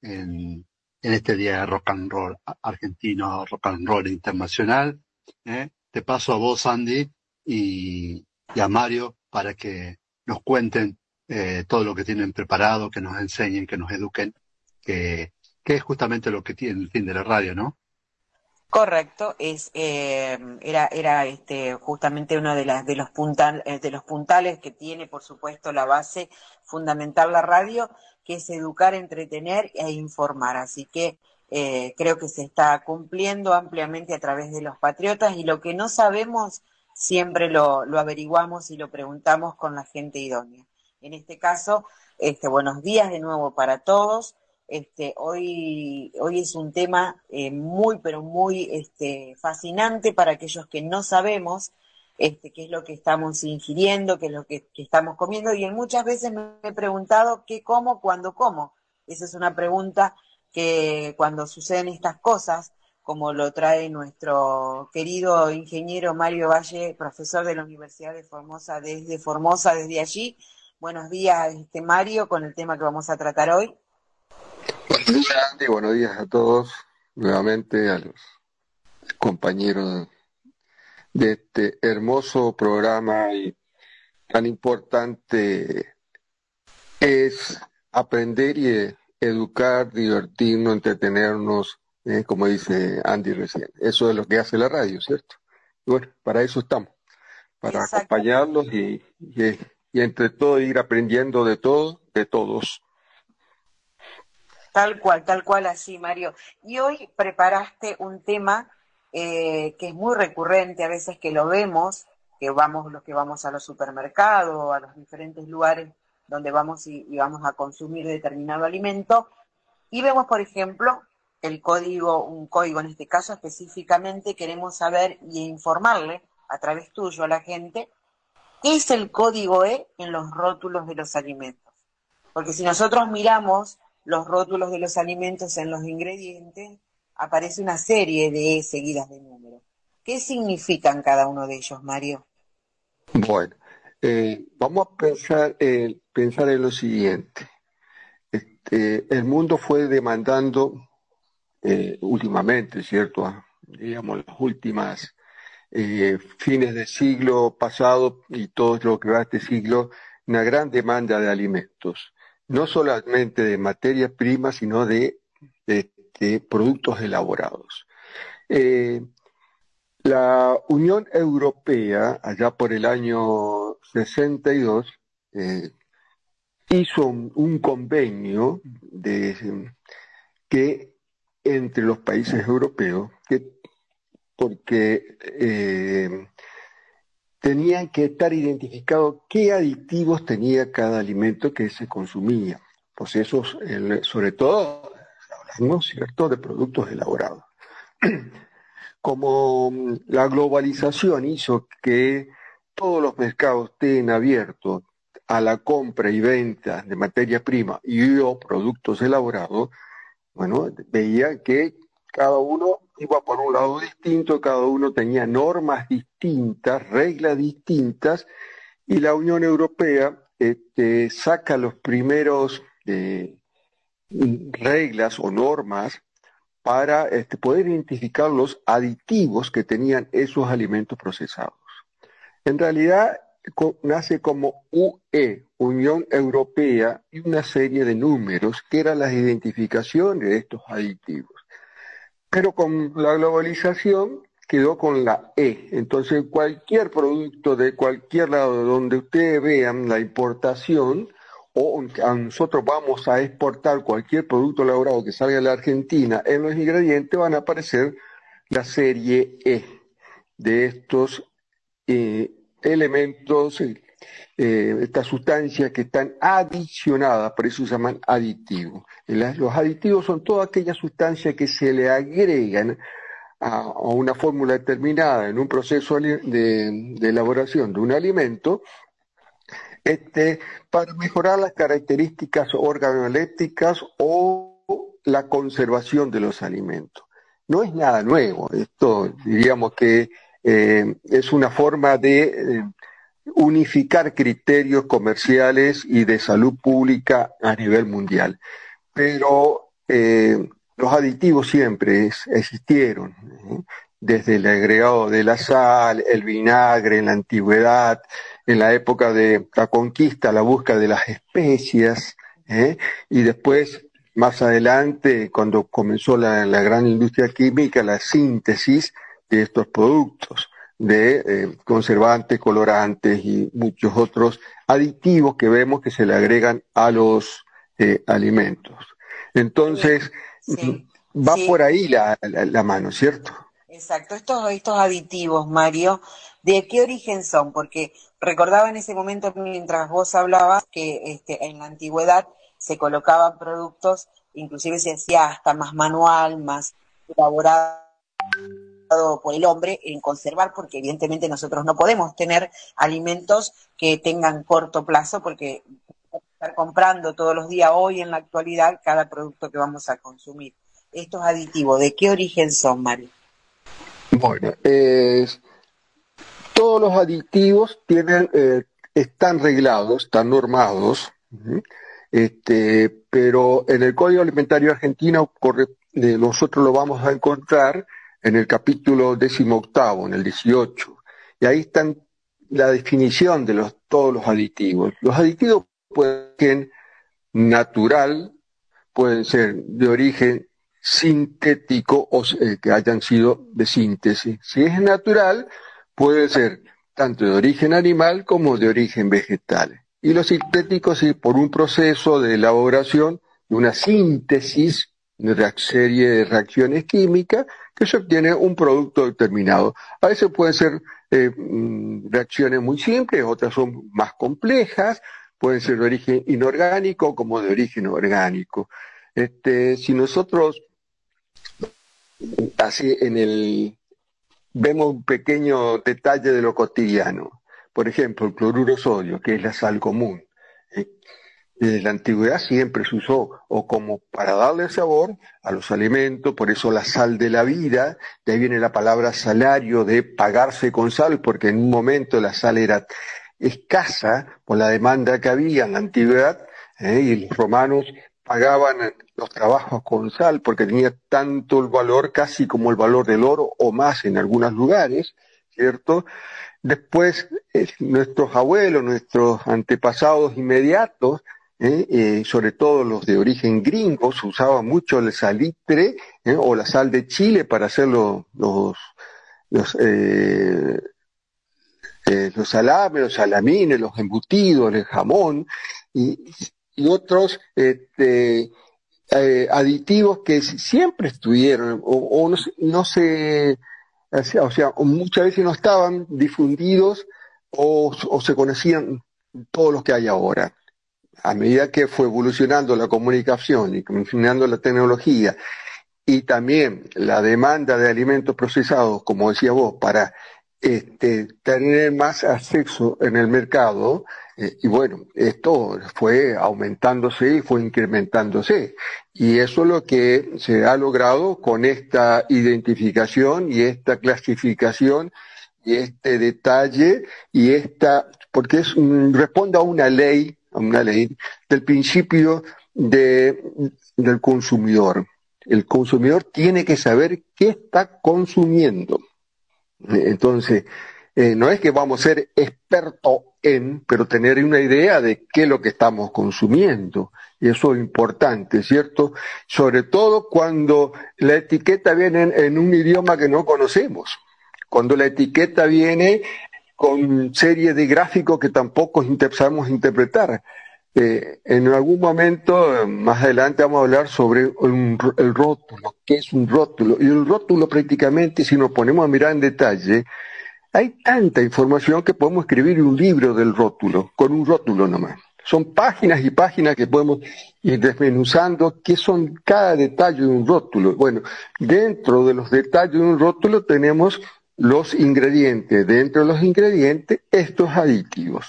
en, en este día de rock and roll argentino, rock and roll internacional. ¿eh? Te paso a vos, Andy, y, y a Mario para que nos cuenten eh, todo lo que tienen preparado, que nos enseñen, que nos eduquen, que, que es justamente lo que tiene el fin de la radio, ¿no? Correcto, es eh, era era este justamente uno de las de los puntal, eh, de los puntales que tiene por supuesto la base fundamental la radio, que es educar, entretener e informar. Así que eh, creo que se está cumpliendo ampliamente a través de los patriotas y lo que no sabemos siempre lo, lo averiguamos y lo preguntamos con la gente idónea. En este caso, este buenos días de nuevo para todos. Este, hoy, hoy es un tema eh, muy, pero muy este, fascinante para aquellos que no sabemos este, qué es lo que estamos ingiriendo, qué es lo que, estamos comiendo. Y en muchas veces me he preguntado qué como, cuándo como. Esa es una pregunta que cuando suceden estas cosas, como lo trae nuestro querido ingeniero Mario Valle, profesor de la Universidad de Formosa, desde Formosa, desde allí. Buenos días, este Mario, con el tema que vamos a tratar hoy. Buenos días, Andy. Buenos días a todos. Nuevamente a los compañeros de este hermoso programa y tan importante es aprender y educar, divertirnos, entretenernos, eh, como dice Andy recién. Eso es lo que hace la radio, ¿cierto? Y bueno, para eso estamos, para acompañarlos y, y, y entre todo ir aprendiendo de todo, de todos. Tal cual, tal cual así, Mario. Y hoy preparaste un tema eh, que es muy recurrente, a veces que lo vemos, que vamos los que vamos a los supermercados, a los diferentes lugares donde vamos y, y vamos a consumir determinado alimento, y vemos, por ejemplo, el código, un código en este caso específicamente, queremos saber y informarle a través tuyo a la gente qué es el código E en los rótulos de los alimentos. Porque si nosotros miramos los rótulos de los alimentos en los ingredientes, aparece una serie de seguidas de números. ¿Qué significan cada uno de ellos, Mario? Bueno, eh, vamos a pensar, eh, pensar en lo siguiente. Este, el mundo fue demandando eh, últimamente, ¿cierto? Ah, digamos, las últimas eh, fines del siglo pasado y todo lo que va a este siglo, una gran demanda de alimentos no solamente de materia prima, sino de, productos elaborados. Eh, la Unión Europea, allá por el año 62, eh, hizo un, un convenio de, que entre los países europeos, que, porque eh, tenían que estar identificados qué aditivos tenía cada alimento que se consumía. Pues esos, el, sobre todo, hablamos, ¿cierto?, de productos elaborados. Como la globalización hizo que todos los mercados estén abiertos a la compra y venta de materia prima y o productos elaborados, bueno, veía que cada uno iba por un lado distinto, cada uno tenía normas distintas, reglas distintas, y la Unión Europea este, saca los primeros eh, reglas o normas para este, poder identificar los aditivos que tenían esos alimentos procesados. En realidad nace como UE, Unión Europea, y una serie de números que eran las identificaciones de estos aditivos pero con la globalización quedó con la E. Entonces, cualquier producto de cualquier lado donde ustedes vean la importación, o nosotros vamos a exportar cualquier producto elaborado que salga de la Argentina, en los ingredientes van a aparecer la serie E de estos eh, elementos, eh, estas sustancias que están adicionadas, por eso se llaman aditivos. Los aditivos son todas aquellas sustancias que se le agregan a, una fórmula determinada en un proceso de, de, elaboración de un alimento este, para mejorar las características organolépticas o la conservación de los alimentos. No es nada nuevo, esto diríamos que eh, es una forma de eh, unificar criterios comerciales y de salud pública a nivel mundial pero eh, los aditivos siempre existieron, ¿eh? desde el agregado de la sal, el vinagre en la antigüedad, en la época de la conquista, la búsqueda de las especias, ¿eh? y después, más adelante, cuando comenzó la, gran industria química, la síntesis de estos productos de eh, conservantes, colorantes y muchos otros aditivos que vemos que se le agregan a los eh, alimentos. Entonces, sí. va sí. por ahí la, la, la, mano, ¿cierto? Exacto. Estos, estos aditivos, Mario, ¿de qué origen son? Porque recordaba en ese momento mientras vos hablabas que este, en la antigüedad se colocaban productos, inclusive se hacía hasta más manual, más elaborado por el hombre en conservar, porque evidentemente nosotros no podemos tener alimentos que tengan corto plazo, porque estar comprando todos los días hoy en la actualidad cada producto que vamos a consumir. Estos aditivos, ¿de qué origen son, Mario? Bueno, todos los aditivos tienen, eh, están reglados, están normados, este, pero en el Código Alimentario Argentino eh, nosotros lo vamos a encontrar en el capítulo décimo octavo, en el 18, y ahí están la definición de los, todos los aditivos. Los aditivos pueden ser natural, pueden ser de origen sintético o eh, que hayan sido de síntesis. Si es natural, puede ser tanto de origen animal como de origen vegetal. Y los sintéticos, sí, por un proceso de elaboración una síntesis de una serie de reacciones químicas que se obtiene un producto determinado. A veces pueden ser eh, mm, reacciones muy simples, otras son más complejas, pueden ser de origen inorgánico como de origen orgánico. Este, si nosotros así en el vemos un pequeño detalle de lo cotidiano, por ejemplo, el cloruro sodio, que es la sal común. Desde la antigüedad siempre se usó o como para darle sabor a los alimentos, por eso la sal de la vida, de ahí viene la palabra salario de pagarse con sal, porque en un momento la sal era escasa por la demanda que había en la antigüedad, ¿eh? y los romanos pagaban los trabajos con sal porque tenía tanto el valor casi como el valor del oro o más en algunos lugares, ¿cierto? Después, eh, nuestros abuelos, nuestros antepasados inmediatos, eh, eh, sobre todo los de origen gringo, usaban mucho el salitre o la sal de Chile para hacer los, los, los, los salames, los salamines, los embutidos, el jamón, y, otros este, eh, aditivos que siempre estuvieron o, no, no, se, o sea, muchas veces no estaban difundidos o, o se conocían todos los que hay ahora. A medida que fue evolucionando la comunicación y evolucionando la tecnología y también la demanda de alimentos procesados, como decía vos, para este, tener más acceso en el mercado, eh, y bueno, esto fue aumentándose y fue incrementándose. Y eso es lo que se ha logrado con esta identificación y esta clasificación y este detalle y esta, porque es, responde a una ley, una ley del principio de, del consumidor. El consumidor tiene que saber qué está consumiendo. Entonces, eh, no es que vamos a ser expertos en, pero tener una idea de qué es lo que estamos consumiendo. Eso es importante, ¿cierto? Sobre todo cuando la etiqueta viene en, un idioma que no conocemos. Cuando la etiqueta viene con serie de gráficos que tampoco sabemos interpretar. Eh, en algún momento, más adelante, vamos a hablar sobre el rótulo, qué es un rótulo. Y el rótulo prácticamente, si nos ponemos a mirar en detalle, hay tanta información que podemos escribir un libro del rótulo, con un rótulo nomás. Son páginas y páginas que podemos ir desmenuzando qué son cada detalle de un rótulo. Bueno, dentro de los detalles de un rótulo tenemos los ingredientes. Dentro de los ingredientes, estos aditivos.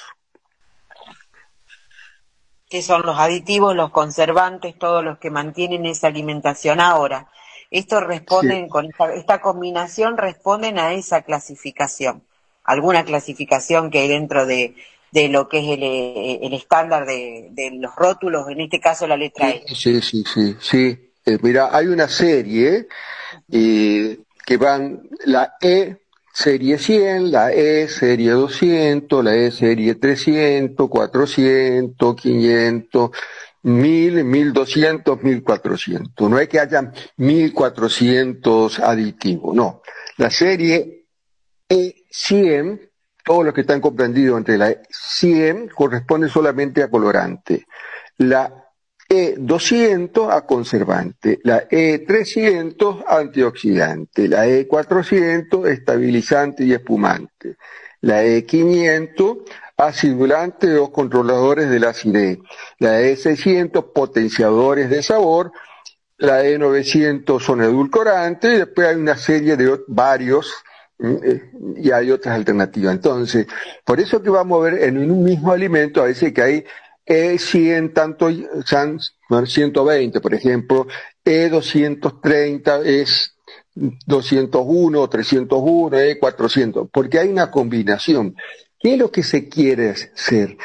¿Qué son los aditivos, los conservantes, todos los que mantienen esa alimentación ahora? Estos responden, con esta, combinación responden a esa clasificación. Alguna clasificación que hay dentro de, de lo que es el, estándar de, los rótulos, en este caso la letra E. Sí, sí, sí, sí. Eh, mira, hay una serie eh, que van la E serie 100, la E serie 200, la E serie 300, 400, 500, mil, mil doscientos, mil cuatrocientos. No es que haya mil cuatrocientos aditivos, no. La serie E100, todos los que están comprendidos entre la E100 corresponde solamente a colorante. La E200 a conservante, la E300 antioxidante, la E400 estabilizante y espumante, la E500 acidulante o controladores de la acidez, la E600 potenciadores de sabor, la E900 son edulcorantes y después hay una serie de varios eh, y hay otras alternativas. Entonces, por eso que vamos a ver en un mismo alimento a veces que hay E100 tanto, 120 por ejemplo, E230 es 201, 301, E400, porque hay una combinación. ¿Qué es lo que se quiere hacer?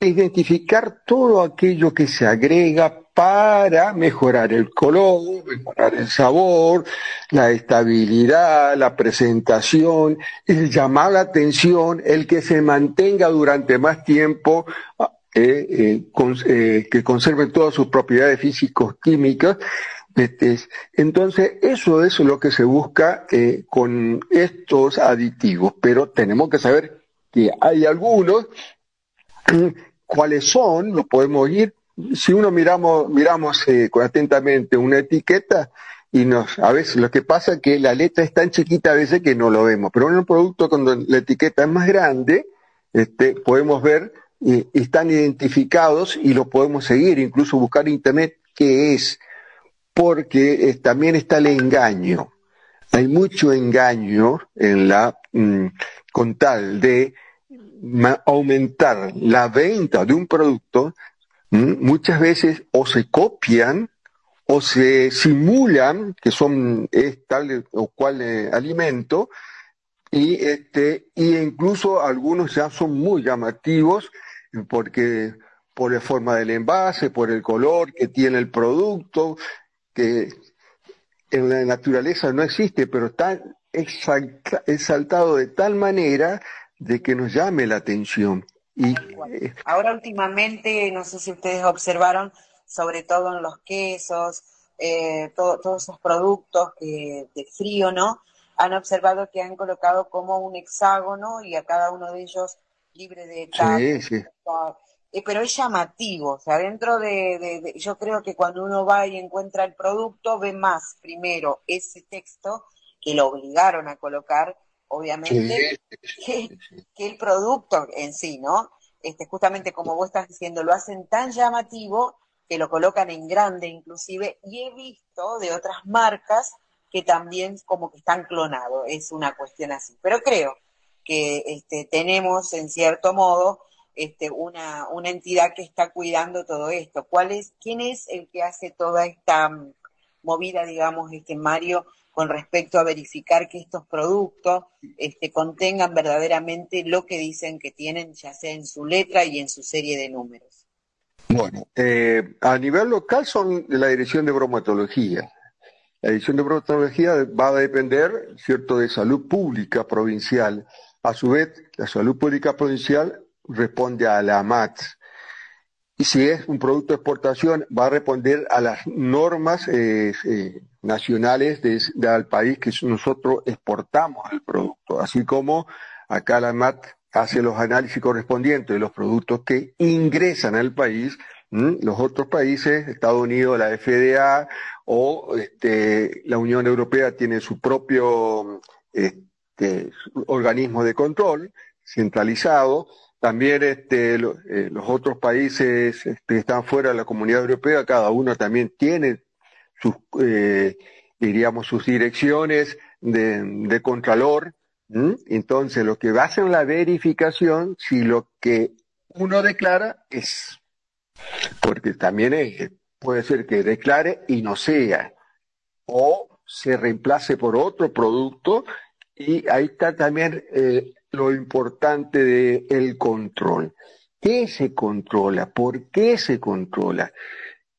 Identificar todo aquello que se agrega para mejorar el color, mejorar el sabor, la estabilidad, la presentación, el llamar la atención, el que se mantenga durante más tiempo, eh, eh, eh, que conserve todas sus propiedades físico-químicas. Este, entonces, eso es lo que se busca con estos aditivos, pero tenemos que saber que hay algunos, cuáles son, lo podemos ir si uno miramos, miramos eh, atentamente una etiqueta, y nos, a veces lo que pasa es que la letra es tan chiquita a veces que no lo vemos, pero en un producto cuando la etiqueta es más grande, este, podemos ver, y están identificados y lo podemos seguir, incluso buscar internet qué es, porque también está el engaño. Hay mucho engaño en la, mm, con tal de aumentar la venta de un producto, muchas veces o se copian o se simulan que son es tal o cual eh, alimento y este y incluso algunos ya son muy llamativos porque por la forma del envase, por el color que tiene el producto, que en la naturaleza no existe, pero está exaltado de tal manera de que nos llame la atención. Y, eh, Ahora últimamente, no sé si ustedes observaron, sobre todo en los quesos, eh, todos esos productos de frío, ¿no? Han observado que han colocado como un hexágono y a cada uno de ellos libre de tal. Sí, sí. Eh, pero es llamativo, o sea, dentro de, yo creo que cuando uno va y encuentra el producto, ve más primero ese texto que lo obligaron a colocar, obviamente, que, que, el producto en sí, ¿no? Este, justamente como vos estás diciendo, lo hacen tan llamativo que lo colocan en grande inclusive, y he visto de otras marcas que también como que están clonados, es una cuestión así. Pero creo que este, tenemos en cierto modo este, una, una entidad que está cuidando todo esto. ¿Cuál ¿Quién es el que hace toda esta movida, digamos, este Mario, con respecto a verificar que estos productos este, contengan verdaderamente lo que dicen que tienen, ya sea en su letra y en su serie de números? Bueno, eh, a nivel local son la Dirección de Bromatología. La Dirección de Bromatología va a depender, ¿cierto?, de salud pública provincial. A su vez, la salud pública provincial responde a la AMAT. Y si es un producto de exportación, va a responder a las normas eh, eh, nacionales del país que nosotros exportamos el producto, así como acá la AMAT hace los análisis correspondientes de los productos que ingresan al país, los otros países, Estados Unidos, la FDA o este, la Unión Europea tiene su propio este, organismo de control centralizado. También este, eh, los otros países este, que están fuera de la comunidad europea, cada uno también tiene sus, eh, diríamos, sus direcciones de, de contralor. Entonces, lo que ser la verificación, si lo que uno declara es, porque también puede ser que declare y no sea, o se reemplace por otro producto, y ahí está también eh, lo importante del el control. ¿Qué se controla? ¿Por qué se controla?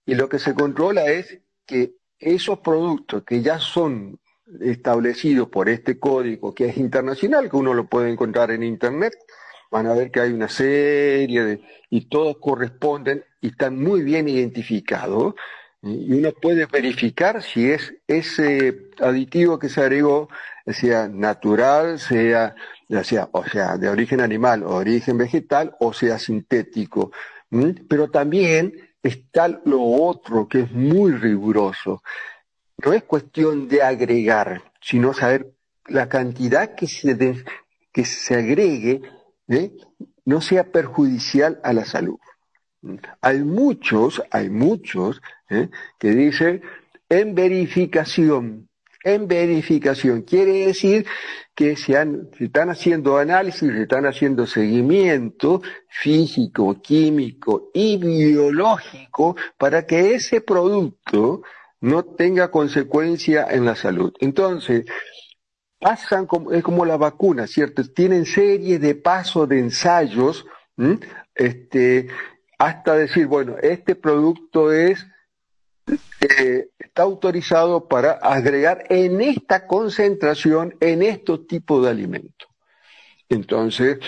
Y lo que se controla es que esos productos que ya son establecido por este código que es internacional, que uno lo puede encontrar en Internet, van a ver que hay una serie de, y todos corresponden y están muy bien identificados. Y uno puede verificar si es ese aditivo que se agregó, sea natural, sea, o sea, de origen animal o origen vegetal, o sea sintético. Pero también está lo otro que es muy riguroso no es cuestión de agregar, sino saber la cantidad que se, que se agregue no sea perjudicial a la salud. Hay muchos, hay muchos ¿eh? que dicen en verificación, en verificación. Quiere decir que se, se están haciendo análisis, se están haciendo seguimiento físico, químico y biológico para que ese producto no tenga consecuencia en la salud. Entonces, pasan como, es como la vacuna, ¿cierto? Tienen serie de pasos de ensayos, este, hasta decir, bueno, este producto es, eh, está autorizado para agregar en esta concentración, en estos tipos de alimentos. Entonces,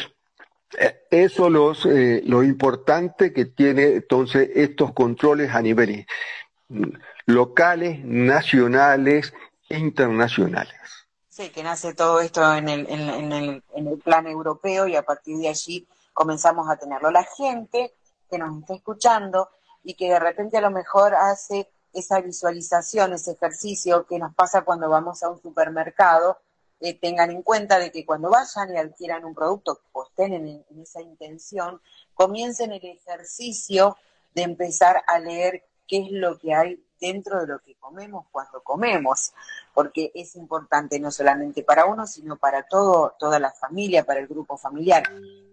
eh, eso los, eh, lo importante que tiene entonces estos controles a nivel locales, nacionales e internacionales. Sí, que nace todo esto en el, en, el, en el plan europeo y a partir de allí comenzamos a tenerlo. La gente que nos está escuchando y que de repente a lo mejor hace esa visualización, ese ejercicio que nos pasa cuando vamos a un supermercado, eh, tengan en cuenta de que cuando vayan y adquieran un producto o estén en, en esa intención, comiencen el ejercicio de empezar a leer qué es lo que hay dentro de lo que comemos cuando comemos, porque es importante no solamente para uno, sino para todo, toda la familia, para el grupo familiar.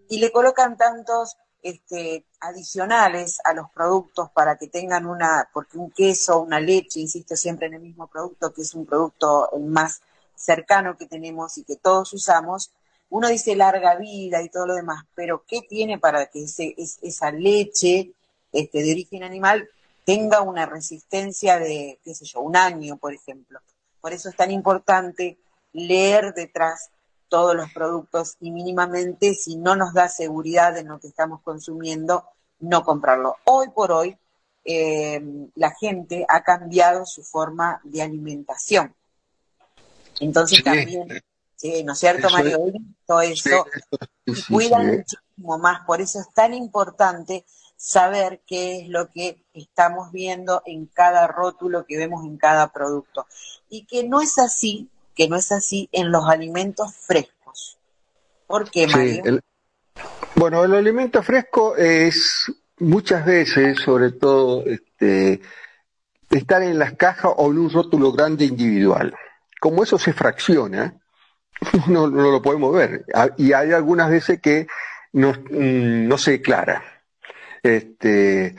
Y le colocan tantos este, adicionales a los productos para que tengan una, porque un queso, una leche, insisto siempre en el mismo producto, que es un producto más cercano que tenemos y que todos usamos, uno dice larga vida y todo lo demás, pero ¿qué tiene para que esa leche este, de origen animal tenga una resistencia de, qué sé yo, un año, por ejemplo? Por eso es tan importante leer detrás todos los productos y mínimamente si no nos da seguridad en lo que estamos consumiendo, no comprarlo. Hoy por hoy eh, la gente ha cambiado su forma de alimentación. Entonces también, sí, ¿no es cierto, Mario? Todo eso y cuidan muchísimo más. Por eso es tan importante saber qué es lo que estamos viendo en cada rótulo que vemos en cada producto. Y que no es así que no es así en los alimentos frescos. ¿Por qué, Mario? bueno, el alimento fresco es muchas veces, sobre todo, este, estar en las cajas o en un rótulo grande individual. Como eso se fracciona, no, no lo podemos ver. Ah, y hay algunas veces que no, mm, no se declara. Este,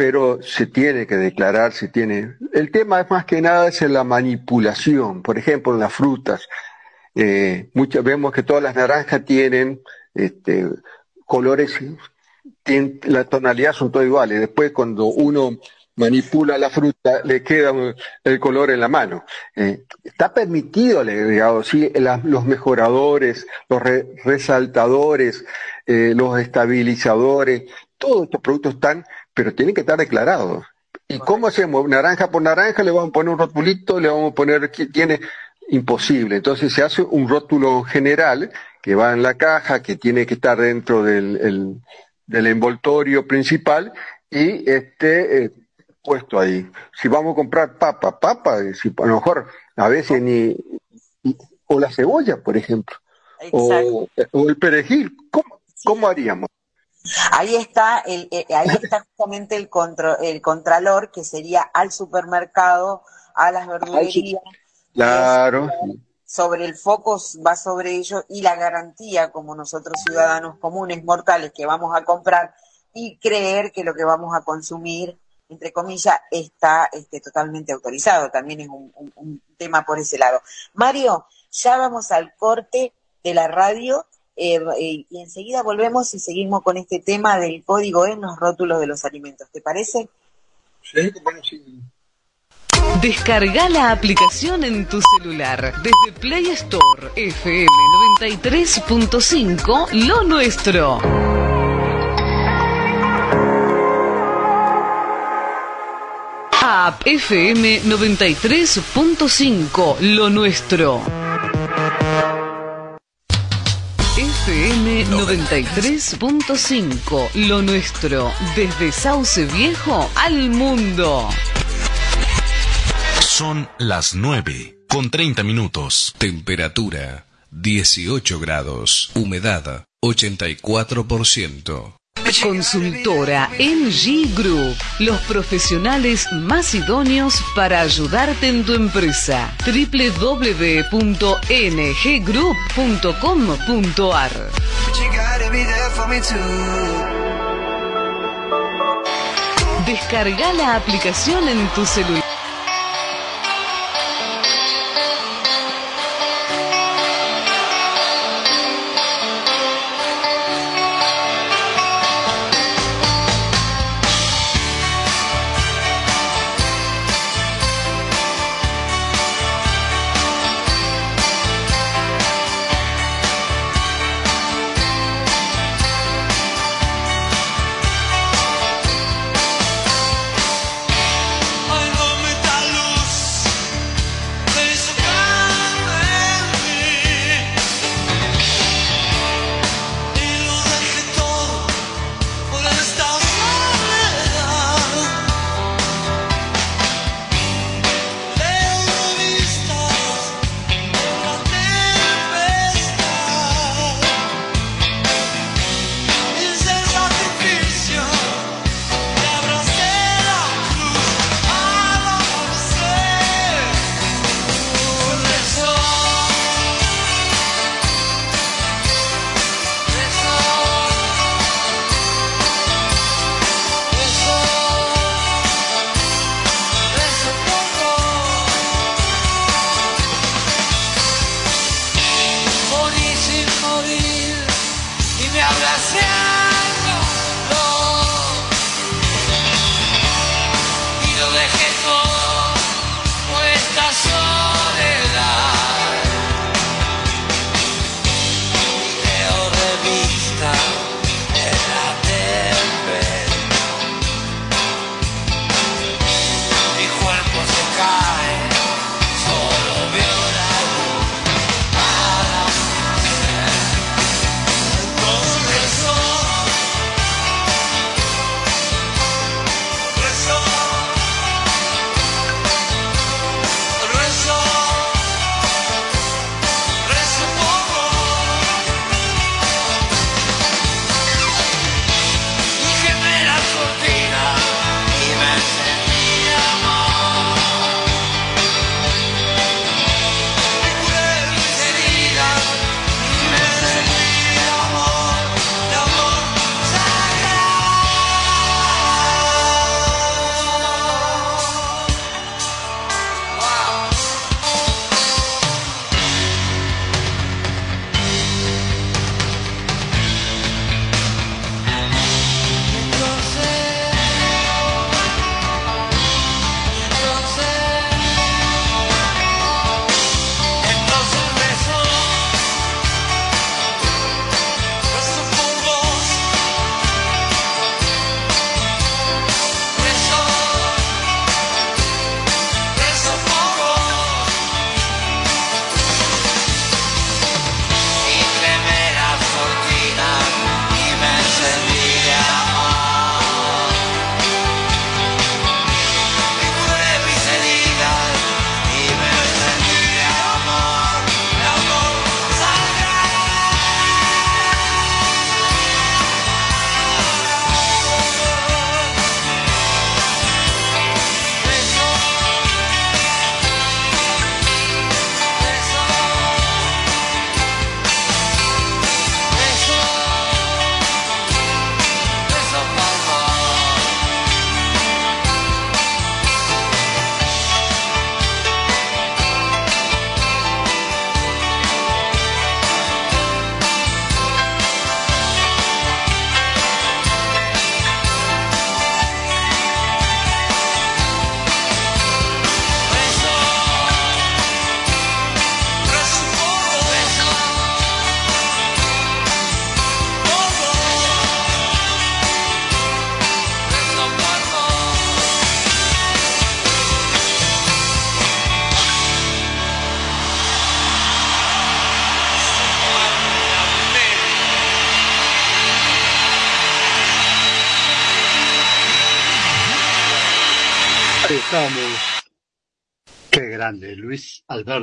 pero se tiene que declarar, se tiene. El tema es más que nada es la manipulación. Por ejemplo, en las frutas, eh, muchas vemos que todas las naranjas tienen este, colores, la tonalidad son todas iguales. Después, cuando uno manipula la fruta, le queda el color en la mano. Eh, está permitido el sí, los mejoradores, los resaltadores, eh, los estabilizadores, todos estos productos están pero tienen que estar declarados. ¿Y cómo hacemos? Naranja por naranja, le vamos a poner un rotulito, le vamos a poner que tiene imposible. Entonces se hace un rótulo general que va en la caja, que tiene que estar dentro del, del envoltorio principal y este eh, puesto ahí. Si vamos a comprar papa, papa, si a lo mejor a veces ni o la cebolla, por ejemplo, o, o, el perejil, ¿cómo, ¿cómo haríamos? Ahí está, el, eh, ahí está justamente el, el contralor, que sería al supermercado, a las verdulerías. Claro. Sobre el foco va sobre ello y la garantía, como nosotros ciudadanos comunes, mortales, que vamos a comprar y creer que lo que vamos a consumir, entre comillas, está este, totalmente autorizado. También es un, un tema por ese lado. Mario, ya vamos al corte de la radio eh, eh, y enseguida volvemos y seguimos con este tema del código en los rótulos de los alimentos. ¿Te parece? Sí, bueno, sí. Descarga la aplicación en tu celular desde Play Store FM 93.5 Lo Nuestro. App FM 93.5 Lo Nuestro. FM 93.5, lo nuestro, desde Sauce Viejo al mundo. Son las 9, con 30 minutos. Temperatura 18 grados. Humedad 84%. Consultora NG Group, los profesionales más idóneos para ayudarte en tu empresa. www.nggroup.com.ar Descarga la aplicación en tu celular.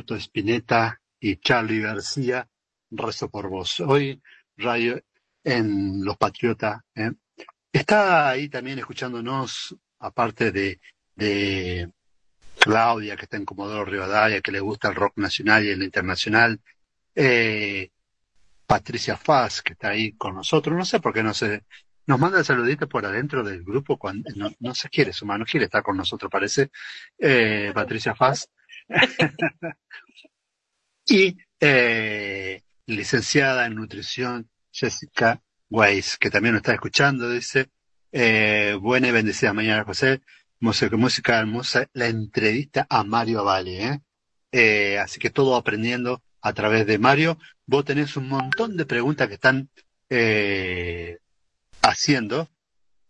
Alberto Spinetta y Charlie García. Rezo por vos. Hoy, radio en Los Patriotas. ¿eh? Está ahí también escuchándonos, aparte de, Claudia, que está en Comodoro Rivadavia, que le gusta el rock nacional y el internacional. Eh, Patricia Faz, que está ahí con nosotros. No sé por qué no se, nos manda el saludito por adentro del grupo cuando no, no se quiere sumar, no quiere estar con nosotros, parece. Eh, Patricia Faz. y eh, licenciada en nutrición, Jessica Weiss, que también nos está escuchando, dice, eh, buena y bendecida mañana, José. Música, música hermosa, la entrevista a Mario Valle, ¿eh? ¿eh? así que todo aprendiendo a través de Mario. Vos tenés un montón de preguntas que están eh, haciendo.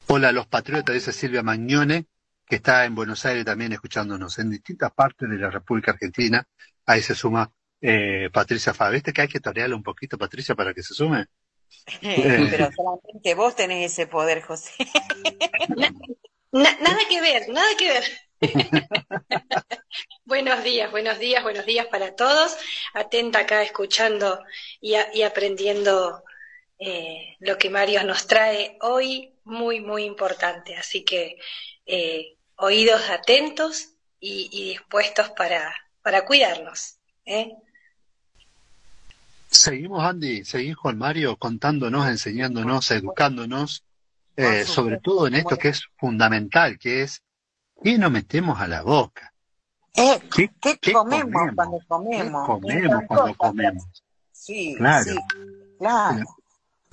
Hola, los patriotas, dice Silvia Mañone, que está en Buenos Aires también escuchándonos en distintas partes de la República Argentina. Ahí se suma eh, Patricia Fa. ¿Viste que hay que torearle un poquito, Patricia, para que se sume? Pero solamente vos tenés ese poder, José. Na- nada que ver, nada que ver. buenos días, buenos días, buenos días para todos. Atenta acá escuchando y, a- y aprendiendo eh, lo que Mario nos trae hoy, muy, muy importante. Así que eh, oídos atentos y, y dispuestos para, para cuidarnos. ¿eh? Seguimos, Andy, seguimos con Mario contándonos, enseñándonos, educándonos, eh, sobre todo en esto que es fundamental, que es ¿qué nos metemos a la boca? Eh, ¿Qué, ¿Qué, qué comemos, comemos? cuando ¿Qué comemos? comemos cuando comemos? Sí, Claro. sí, claro.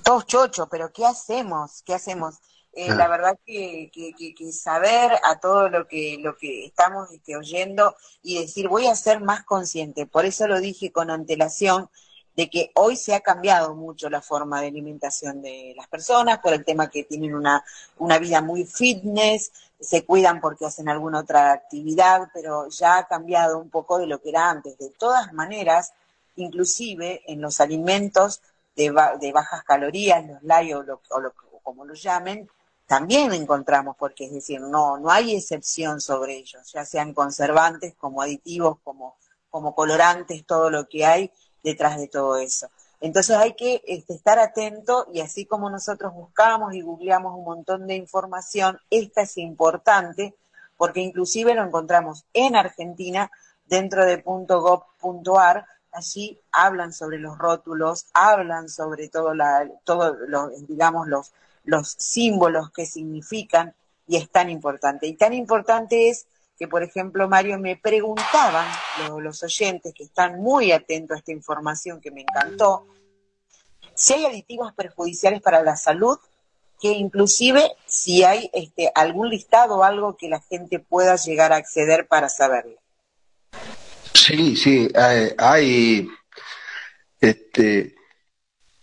Todos chocho, pero ¿qué hacemos? ¿Qué hacemos? Eh. La verdad que, que, que, que saber a todo lo que, lo que estamos este, oyendo y decir, voy a ser más consciente. Por eso lo dije con antelación, de que hoy se ha cambiado mucho la forma de alimentación de las personas por el tema que tienen una, una vida muy fitness, se cuidan porque hacen alguna otra actividad, pero ya ha cambiado un poco de lo que era antes. De todas maneras, inclusive en los alimentos de, ba- de bajas calorías, los light o, lo- o lo- o como lo llamen, también encontramos, porque es decir, no, no hay excepción sobre ellos, ya sean conservantes, como aditivos, como, como colorantes, todo lo que hay detrás de todo eso. Entonces hay que este, estar atento y así como nosotros buscamos y googleamos un montón de información, esta es importante porque inclusive lo encontramos en Argentina dentro de .gov.ar, allí hablan sobre los rótulos, hablan sobre todo la, todo los, digamos los, los símbolos que significan y es tan importante. Y tan importante es que, por ejemplo, Mario, me preguntaban lo- los oyentes que están muy atentos a esta información que me encantó, si hay aditivos perjudiciales para la salud, que inclusive si hay este, algún listado o algo que la gente pueda llegar a acceder para saberlo. Sí, sí, hay, hay, este,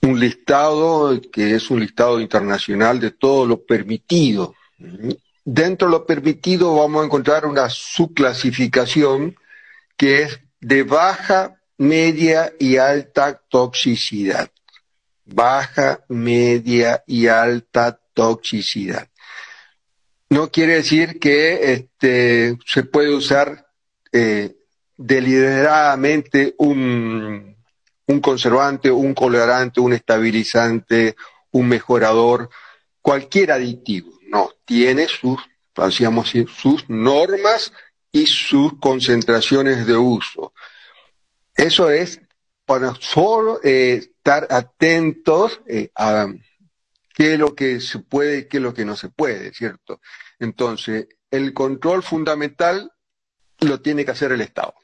un listado que es un listado internacional de todo lo permitido. Dentro de lo permitido vamos a encontrar una subclasificación que es de baja, media y alta toxicidad. Baja, media y alta toxicidad. No quiere decir que este, se puede usar eh, deliberadamente un, un conservante, un colorante, un estabilizante, un mejorador, cualquier aditivo. No, tiene sus, decíamos así, sus normas y sus concentraciones de uso. Eso es para solo eh, estar atentos eh, a qué es lo que se puede y qué es lo que no se puede, ¿cierto? Entonces, el control fundamental lo tiene que hacer el Estado,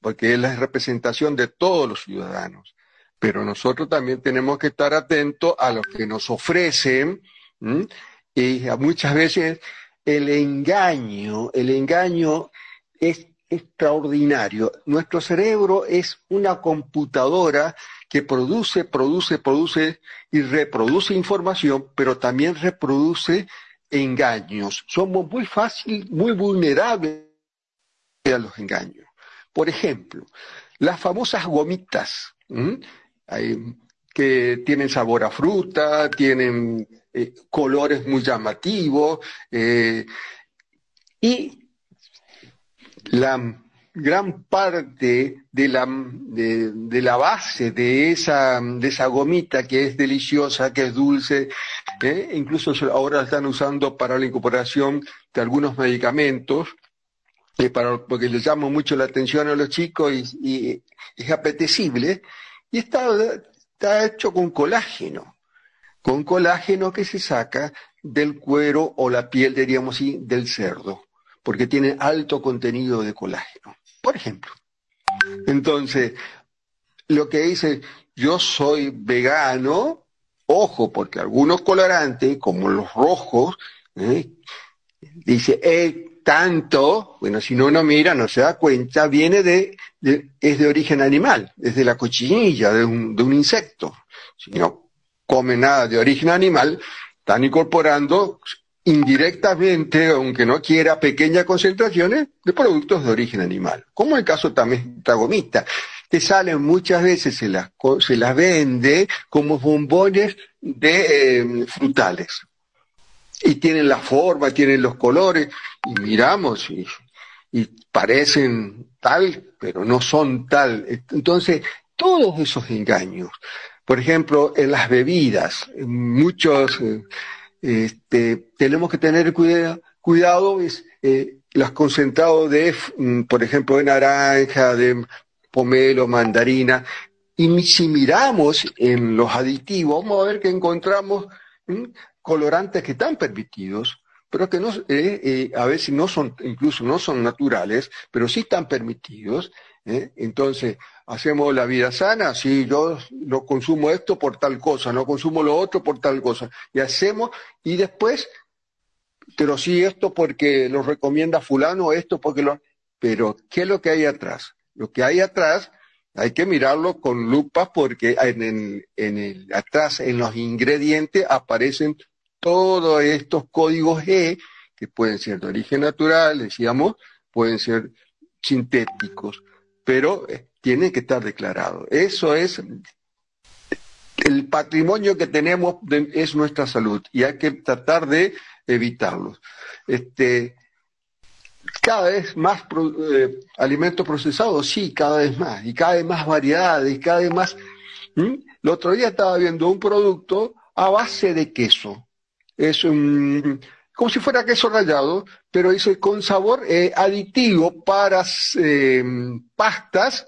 porque es la representación de todos los ciudadanos. Pero nosotros también tenemos que estar atentos a lo que nos ofrecen ¿m? y muchas veces el engaño, el engaño es extraordinario. Nuestro cerebro es una computadora que produce, produce, produce y reproduce información, pero también reproduce engaños. Somos muy fácil, muy vulnerables a los engaños. Por ejemplo, las famosas gomitas, que tienen sabor a fruta, tienen eh, colores muy llamativos, eh, y la gran parte de la, de, de la base de esa, de esa gomita que es deliciosa, que es dulce, ¿eh? incluso ahora la están usando para la incorporación de algunos medicamentos, porque les llama mucho la atención a los chicos y, es apetecible, y está, está hecho con colágeno, con colágeno que se saca del cuero o la piel, diríamos así, del cerdo, porque tiene alto contenido de colágeno por ejemplo. Entonces, lo que dice, yo soy vegano, ojo, porque algunos colorantes, como los rojos, ¿eh? dice, eh, tanto, bueno, si no no mira, no se da cuenta, viene de, es de origen animal, es de la cochinilla, de un, de un insecto. Si no come nada de origen animal, están incorporando indirectamente, aunque no quiera, pequeñas concentraciones de productos de origen animal, como el caso también tragomista, que salen muchas veces, se las, se las vende como bombones de eh, frutales. Y tienen la forma, tienen los colores, y miramos y, y parecen tal, pero no son tal. Entonces, todos esos engaños, por ejemplo, en las bebidas, muchos... Eh, este, tenemos que tener cuidado, cuidado es, eh, los concentrados de, mm, por ejemplo, de naranja, de pomelo, mandarina, y si miramos en los aditivos, vamos a ver que encontramos mm, colorantes que están permitidos, pero que no, eh, eh, a veces no son, incluso no son naturales, pero sí están permitidos. ¿eh? Entonces, hacemos la vida sana, sí, yo no consumo esto por tal cosa, no consumo lo otro por tal cosa. Y hacemos, y después, pero sí esto porque lo recomienda fulano, esto porque lo... Pero, ¿qué es lo que hay atrás? Lo que hay atrás hay que mirarlo con lupa porque en el, en el, atrás, en los ingredientes, aparecen todos estos códigos E, que pueden ser de origen natural, decíamos, pueden ser sintéticos, pero eh, tiene que estar declarado. Eso es el patrimonio que tenemos es nuestra salud y hay que tratar de evitarlo. Este, cada vez más eh, alimentos procesados, sí, cada vez más, y cada vez más variedades, cada vez más. El otro día estaba viendo un producto a base de queso. Es un, como si fuera queso rallado, pero es con sabor eh, aditivo para eh, pastas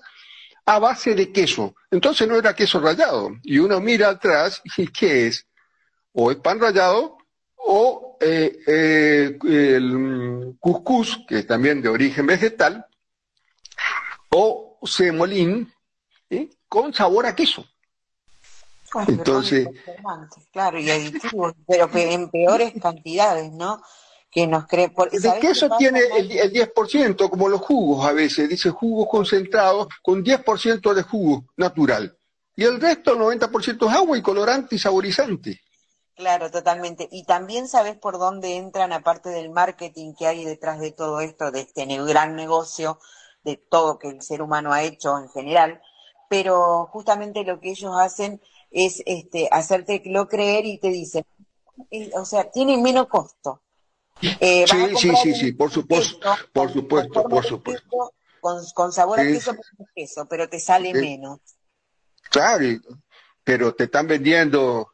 a base de queso. Entonces no era queso rallado. Y uno mira atrás y ¿qué es? O es pan rallado o eh, el cuscús, que es también de origen vegetal, o semolín, con sabor a queso. Entonces, claro, y aditivos, pero en peores cantidades, ¿no? que nos cree... Por, de queso tiene el, el 10%, como los jugos a veces, dice jugos concentrados con 10% de jugo natural. Y el resto, el 90% es agua y colorante y saborizante. Claro, totalmente. Y también sabes por dónde entran, aparte del marketing que hay detrás de todo esto, de este gran negocio, de todo que el ser humano ha hecho en general, pero justamente lo que ellos hacen es este, hacerte lo creer y te dicen, o sea, tiene menos costo. Eh, sí, sí, sí, sí, por supuesto, por supuesto, por supuesto. con, sabor a queso, queso, pero te sale menos. Claro, pero te están vendiendo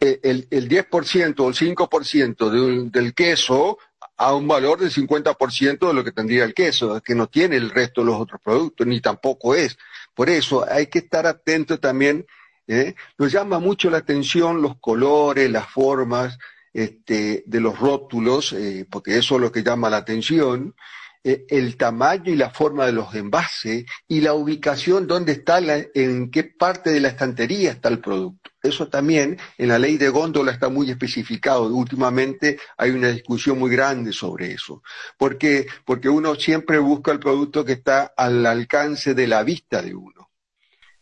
eh, el, el 10% o el 5% de del queso a un valor del 50% de lo que tendría el queso, que no tiene el resto de los otros productos, ni tampoco es. Por eso hay que estar atento también. ¿Eh? Nos llama mucho la atención los colores, las formas, este, de los rótulos, eh, porque eso es lo que llama la atención, eh, el tamaño y la forma de los envases y la ubicación, dónde está, en qué parte de la estantería está el producto. Eso también en la ley de góndola está muy especificado. Últimamente hay una discusión muy grande sobre eso. ¿Por qué? Porque uno siempre busca el producto que está al alcance de la vista de uno.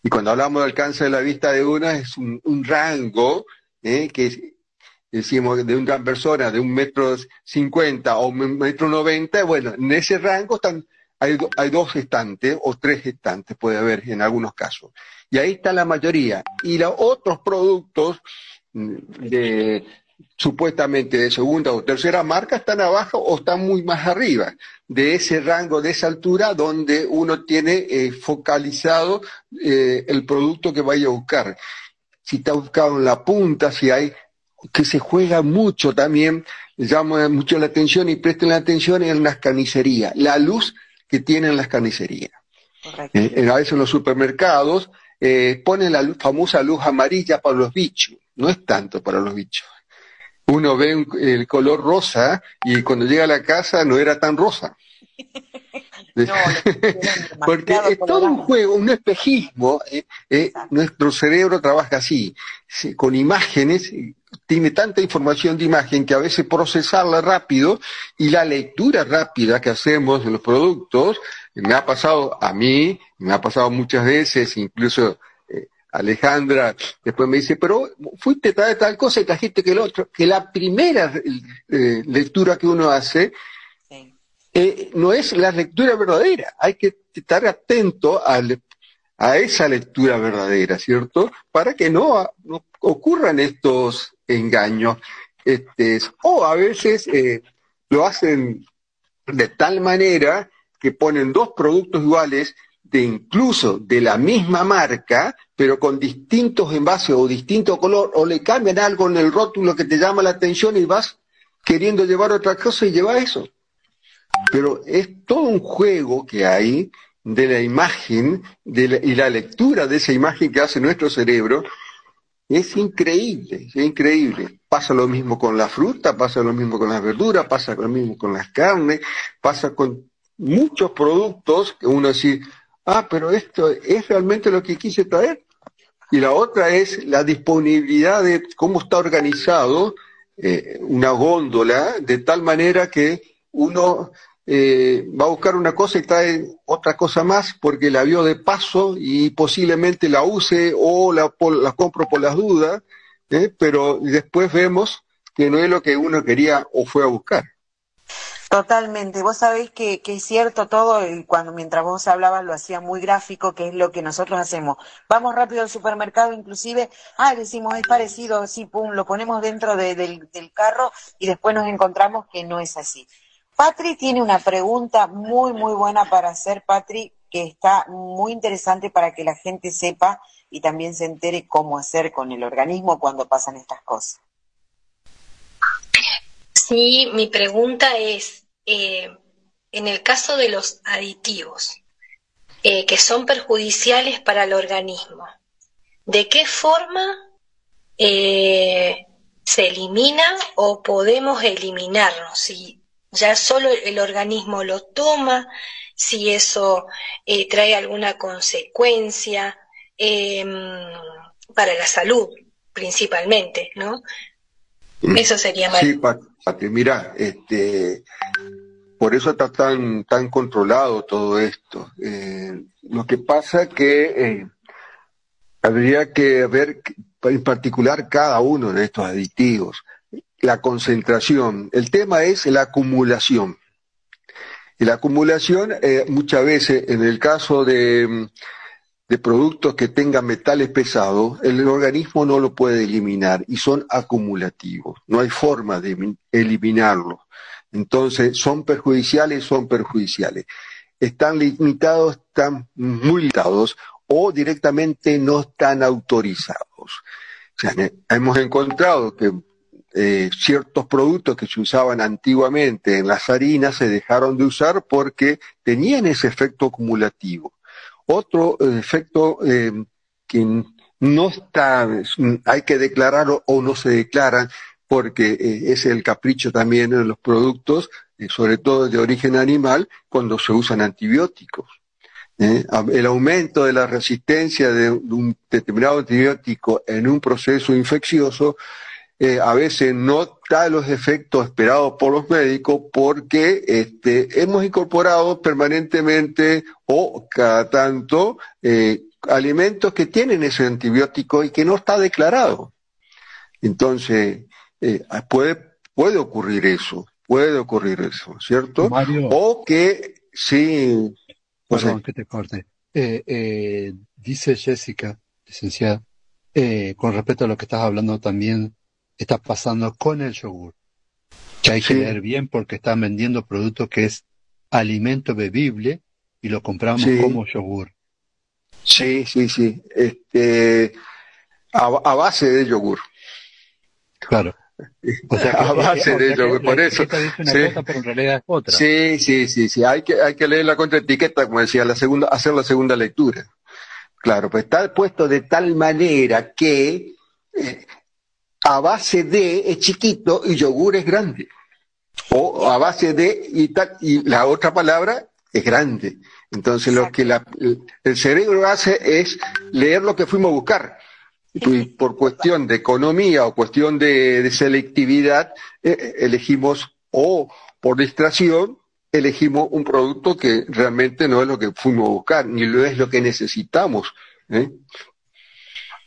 Y cuando hablamos de alcance de la vista de uno es un, rango eh, que decimos de una persona de un metro cincuenta o un metro noventa, bueno, en ese rango están, hay, hay dos estantes o tres estantes, puede haber en algunos casos. Y ahí está la mayoría. Y los otros productos de supuestamente de segunda o tercera marca están abajo o están muy más arriba de ese rango, de esa altura donde uno tiene eh, focalizado eh, el producto que vaya a buscar. Si está buscado en la punta, si hay que se juega mucho también, llama mucho la atención y presten la atención en las carnicerías, la luz que tienen las carnicerías. Eh, a veces en los supermercados ponen la famosa luz amarilla para los bichos, no es tanto para los bichos uno ve el color rosa y cuando llega a la casa no era tan rosa. Porque es todo un juego, un espejismo. Eh, eh, nuestro cerebro trabaja así, con imágenes, tiene tanta información de imagen que a veces procesarla rápido y la lectura rápida que hacemos de los productos, me ha pasado a mí, me ha pasado muchas veces, incluso Alejandra después me dice, pero fuiste tal, tal cosa y trajiste que el otro, que la primera eh, lectura que uno hace eh, no es la lectura verdadera, hay que estar atento a, a esa lectura verdadera, ¿cierto? Para que no, ocurran estos engaños. Este, o a veces eh, lo hacen de tal manera que ponen dos productos iguales de incluso de la misma marca, pero con distintos envases o distinto color, o le cambian algo en el rótulo que te llama la atención y vas queriendo llevar otra cosa y lleva eso. Pero es todo un juego que hay de la imagen de y la lectura de esa imagen que hace nuestro cerebro. Es increíble, es increíble. Pasa lo mismo con la fruta, pasa lo mismo con las verduras, pasa lo mismo con las carnes, pasa con muchos productos que uno así, ah, pero esto es realmente lo que quise traer. Y la otra es la disponibilidad de cómo está organizado eh, una góndola de tal manera que uno eh, va a buscar una cosa y trae otra cosa más porque la vio de paso y posiblemente la use o la, la compro por las dudas, ¿eh? pero después vemos que no es lo que uno quería o fue a buscar. Totalmente. Vos sabéis que, que, es cierto todo, y cuando mientras vos hablabas lo hacía muy gráfico, que es lo que nosotros hacemos. Vamos rápido al supermercado, inclusive, ah, decimos, es parecido, sí, pum, lo ponemos dentro del, del carro y después nos encontramos que no es así. Patri tiene una pregunta muy, muy buena para hacer, Patri, que está muy interesante para que la gente sepa y también se entere cómo hacer con el organismo cuando pasan estas cosas. Sí, mi pregunta es, eh, en el caso de los aditivos, eh, que son perjudiciales para el organismo, ¿de qué forma eh, se elimina o podemos eliminarlos? Si ya solo el organismo lo toma, si eso trae alguna consecuencia em, para la salud principalmente, ¿no? Eso sería más. Sí, Patri, mira, este, por eso está tan, tan controlado todo esto. Eh, lo que pasa que eh, habría que ver en particular cada uno de estos aditivos, la concentración. El tema es la acumulación. Y la acumulación, eh, muchas veces, en el caso de de productos que tengan metales pesados, el organismo no lo puede eliminar y son acumulativos. No hay forma de eliminarlos. Entonces, son perjudiciales, son perjudiciales. Están limitados, están muy limitados o directamente no están autorizados. Hemos encontrado que eh, ciertos productos que se usaban antiguamente en las harinas se dejaron de usar porque tenían ese efecto acumulativo. Otro eh, efecto eh, que no está, hay que declararlo o no se declaran, porque eh, es el capricho también de los productos, sobre todo de origen animal, cuando se usan antibióticos. El aumento de la resistencia de un determinado antibiótico en un proceso infeccioso a veces no da los efectos esperados por los médicos porque este, hemos incorporado permanentemente o cada tanto eh, alimentos que tienen ese antibiótico y que no está declarado. Entonces, eh, puede, puede ocurrir eso, puede ocurrir eso, ¿cierto? o que sí. Perdón que te corte. Eh, dice Jessica, licenciada, con respecto a lo que estás hablando también está pasando con el yogur. Que hay que leer bien porque están vendiendo producto que es alimento bebible y lo compramos Sí. como yogur. Sí, sí, sí. Este, a, a base de yogur. Claro. O sea a base o de yogur, por eso. etiqueta dice una Sí. cosa, pero en realidad es otra. Sí, sí, sí, sí. Hay que, hay que leer la contraetiqueta, como decía, la segunda, hacer la segunda lectura. Claro, pues está puesto de tal manera que eh, a base de es chiquito y yogur es grande. O a base de y tal, y la otra palabra es grande. Entonces lo que la- el cerebro hace es leer lo que fuimos a buscar. Y por cuestión de economía o cuestión de, de selectividad, eh, elegimos o por distracción, elegimos un producto que realmente no es lo que fuimos a buscar, ni lo es lo que necesitamos. ¿eh?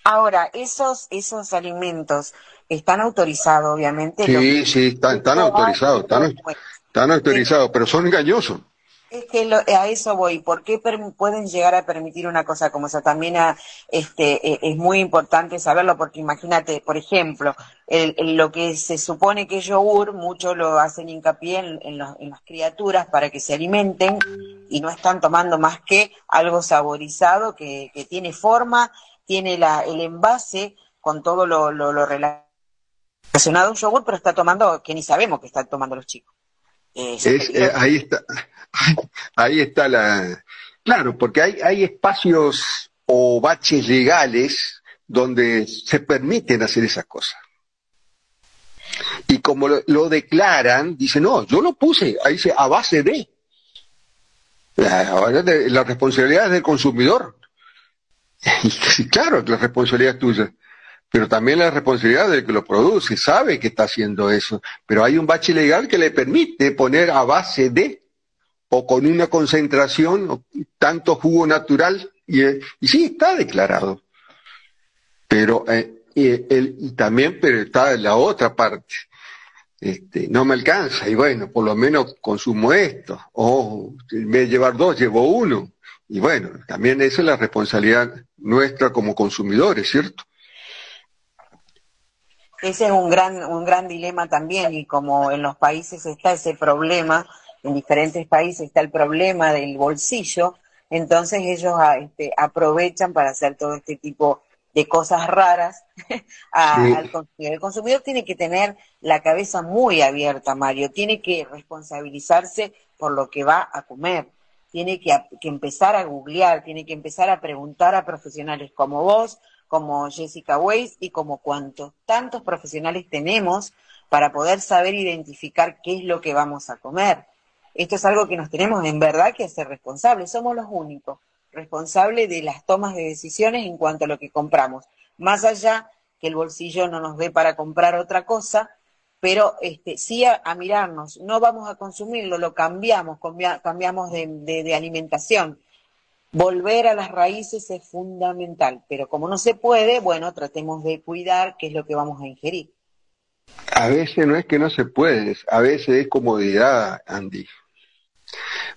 Ahora, esos, esos alimentos están autorizados, obviamente. Sí, sí, están, están autorizados, están, están autorizados, pero son engañosos. Es que lo- a eso voy. ¿Por qué pueden llegar a permitir una cosa como esa? También a- este, eh, es muy importante saberlo porque imagínate, por ejemplo, el- el- lo que se supone que es yogur, muchos lo hacen hincapié en, en los- en las criaturas para que se alimenten y no están tomando más que algo saborizado que, que tiene forma, tiene la, el envase con todo lo, lo, lo relacionado a un yogur, pero está tomando, que ni sabemos que están tomando los chicos. Eh, es eh, ahí está, ahí está la, claro, porque hay, hay espacios o baches legales donde se permiten hacer esas cosas. Y como lo, lo declaran, dicen, no, yo lo puse, ahí dice, a base de. La, la responsabilidad es del consumidor. Y claro, la responsabilidad es tuya. Pero también la responsabilidad del que lo produce, sabe que está haciendo eso. Pero hay un bache legal que le permite poner a base de, o con una concentración, tanto jugo natural, y, eh, y sí, está declarado. Pero, eh, y, el- y también, pero está la otra parte. Este, no me alcanza, y bueno, por lo menos consumo esto. O en vez de llevar dos, llevo uno. Y bueno, también esa es la responsabilidad nuestra como consumidores, ¿cierto? Ese es un gran, un gran dilema también y como en los países está ese problema, en diferentes países está el problema del bolsillo, entonces ellos ah, este, aprovechan para hacer todo este tipo de cosas raras a- Sí. al consumidor. El consumidor tiene que tener la cabeza muy abierta, Mario, tiene que responsabilizarse por lo que va a comer, tiene que, que empezar a googlear, tiene que empezar a preguntar a profesionales como vos, como Jessica Weiss y como cuantos tantos profesionales tenemos para poder saber identificar qué es lo que vamos a comer. Esto es algo que nos tenemos en verdad que hacer responsables, somos los únicos responsables de las tomas de decisiones en cuanto a lo que compramos, más allá que el bolsillo no nos dé para comprar otra cosa, pero este, sí a, mirarnos, no vamos a consumirlo, lo cambiamos, cambia- cambiamos de, de- alimentación. Volver a las raíces es fundamental, pero como no se puede, bueno, tratemos de cuidar qué es lo que vamos a ingerir. A veces no es que no se puede, a veces es comodidad, Andy.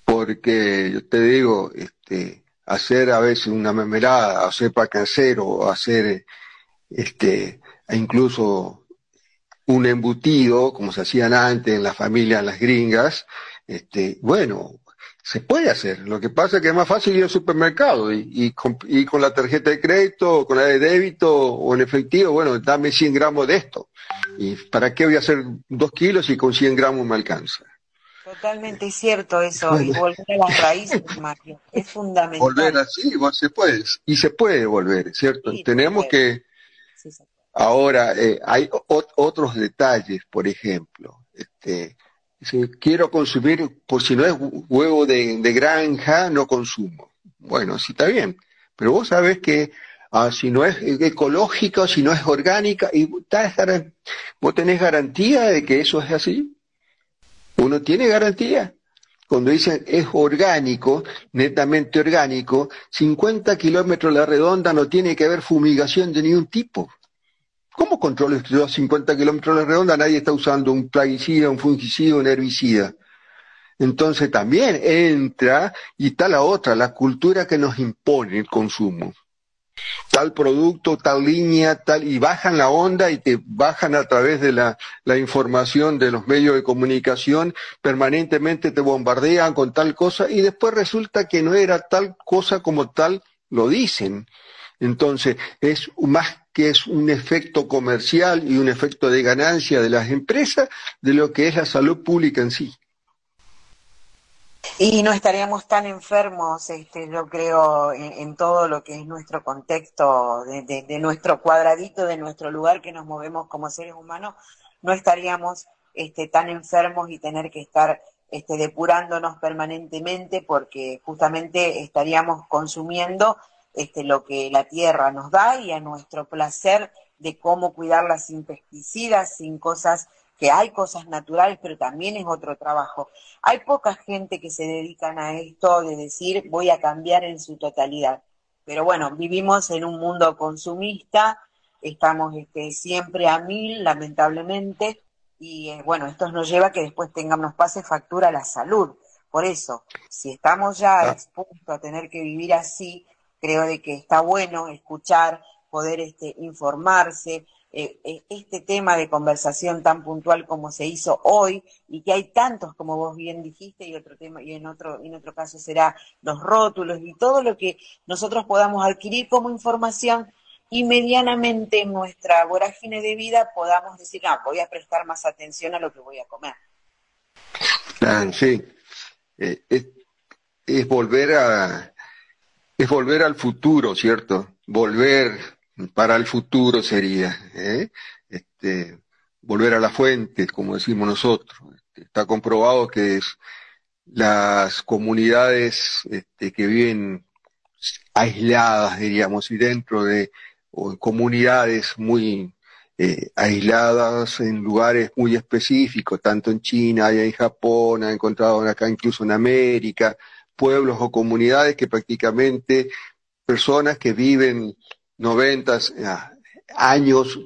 Porque yo te digo, este, hacer a veces una mermelada, hacer para casero, hacer este, e incluso un embutido, como se hacían antes en la familia, en las gringas, este, bueno, se puede hacer. Lo que pasa es que es más fácil ir al supermercado y, y con, y con la tarjeta de crédito, o con la de débito o en efectivo, bueno, dame 100 gramos de esto. ¿Y para qué voy a hacer dos kilos si con 100 gramos me alcanza? Totalmente cierto eso, y volver a las raíces, Mario, es fundamental. Volver así, se puede. Y se puede volver, ¿cierto? Tenemos que... Ahora, eh, hay otros detalles, por ejemplo. Este, si quiero consumir, por si no es hu- huevo de, granja, no consumo. Bueno, sí está bien. Pero vos sabés que ah, si no es ecológica si no es orgánica, y vos tenés garantía de que eso es así. Uno tiene garantía. Cuando dicen es orgánico, netamente orgánico, 50 kilómetros la redonda no tiene que haber fumigación de ningún tipo. ¿Cómo controlo yo a 50 kilómetros a la redonda nadie está usando un plaguicida, un fungicida, un herbicida? Entonces también entra, y está la otra, la cultura que nos impone el consumo. tal producto, tal línea, tal, y bajan la onda y te bajan a través de la, la información de los medios de comunicación, permanentemente te bombardean con tal cosa y después resulta que no era tal cosa como tal lo dicen. Entonces, es más que es un efecto comercial y un efecto de ganancia de las empresas de lo que es la salud pública en sí. Y no estaríamos tan enfermos, este, yo creo, en, todo lo que es nuestro contexto, de, nuestro cuadradito, de nuestro lugar que nos movemos como seres humanos, no estaríamos este, tan enfermos y tener que estar este, depurándonos permanentemente porque justamente estaríamos consumiendo este, lo que la tierra nos da y a nuestro placer de cómo cuidarla sin pesticidas, sin cosas que hay cosas naturales, pero también es otro trabajo. Hay poca gente que se dedican a esto de decir voy a cambiar en su totalidad. Pero bueno, vivimos en un mundo consumista, estamos este, siempre a mil, lamentablemente, y eh, bueno, esto nos lleva a que después tengamos, pase factura la salud. Por eso, si estamos ya ah. expuestos a tener que vivir así, creo de que está bueno escuchar, poder este, informarse, eh, eh, este tema de conversación tan puntual como se hizo hoy y que hay tantos como vos bien dijiste y otro tema y en otro en otro caso será los rótulos y todo lo que nosotros podamos adquirir como información y medianamente en nuestra vorágine de vida podamos decir, ah, voy a prestar más atención a lo que voy a comer. sí, eh, es, volver a es volver al futuro, ¿cierto? Volver para el futuro sería ¿eh? este, volver a la fuente, como decimos nosotros. Está comprobado que las comunidades este, que viven aisladas, diríamos, y dentro de comunidades muy eh, aisladas en lugares muy específicos, tanto en China y en Japón, ha encontrado acá incluso en América, pueblos o comunidades que prácticamente personas que viven 90 años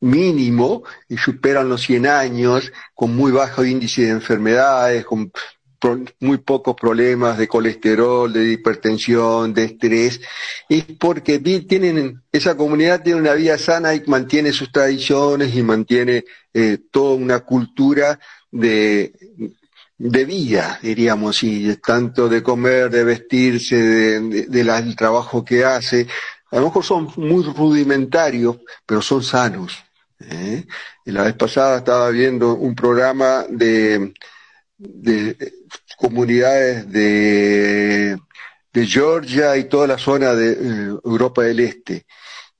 mínimo y superan los 100 años con muy bajo índice de enfermedades, con muy pocos problemas de colesterol, de hipertensión, de estrés, es porque tienen, esa comunidad tiene una vida sana y mantiene sus tradiciones y mantiene eh, toda una cultura de, de vida, diríamos, y tanto de comer, de vestirse, del trabajo que hace, a lo mejor son muy rudimentarios, pero son sanos. ¿eh? Y la vez pasada estaba viendo un programa de, de comunidades de, de Georgia y toda la zona de eh, Europa del Este.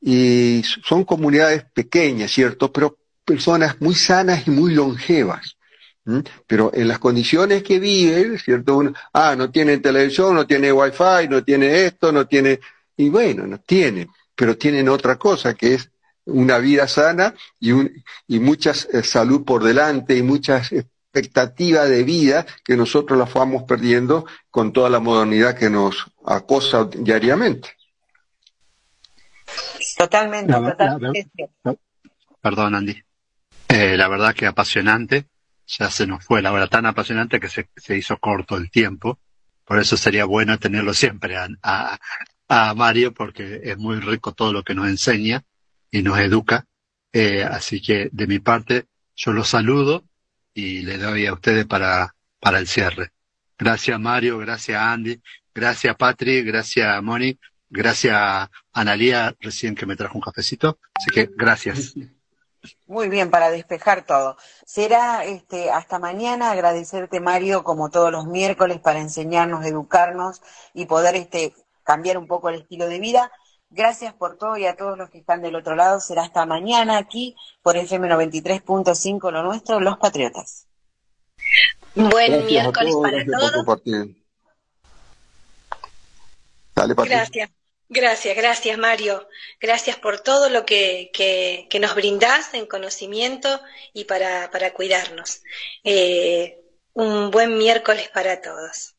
Y son comunidades pequeñas, ¿cierto? Pero personas muy sanas y muy longevas. Pero en las condiciones que viven, ¿cierto? ah, no tienen televisión, no tiene wifi, no tiene esto, no tiene y bueno, no tienen, pero tienen otra cosa que es una vida sana y, un, y mucha eh, salud por delante y muchas expectativas de vida que nosotros las vamos perdiendo con toda la modernidad que nos acosa diariamente. Totalmente, totalmente. perdón, Andy. Eh, la verdad que apasionante. Ya se nos fue la hora tan apasionante que se, se hizo corto el tiempo. Por eso sería bueno tenerlo siempre a, a Mario porque es muy rico todo lo que nos enseña y nos educa. Eh, así que de mi parte yo los saludo y le doy a ustedes para, para el cierre. Gracias Mario, gracias Andy, gracias Patri, gracias Moni, gracias Analía recién que me trajo un cafecito. Así que gracias. Muy bien, para despejar todo. Será este, hasta mañana agradecerte Mario como todos los miércoles para enseñarnos, educarnos y poder este, cambiar un poco el estilo de vida. Gracias por todo y a todos los que están del otro lado. Será hasta mañana aquí por FM 93.5 lo nuestro, Los Patriotas. Buen miércoles para todos. gracias. Gracias, gracias Mario. Gracias por todo lo que, que, nos brindás en conocimiento y para, para cuidarnos. Eh, un buen miércoles para todos.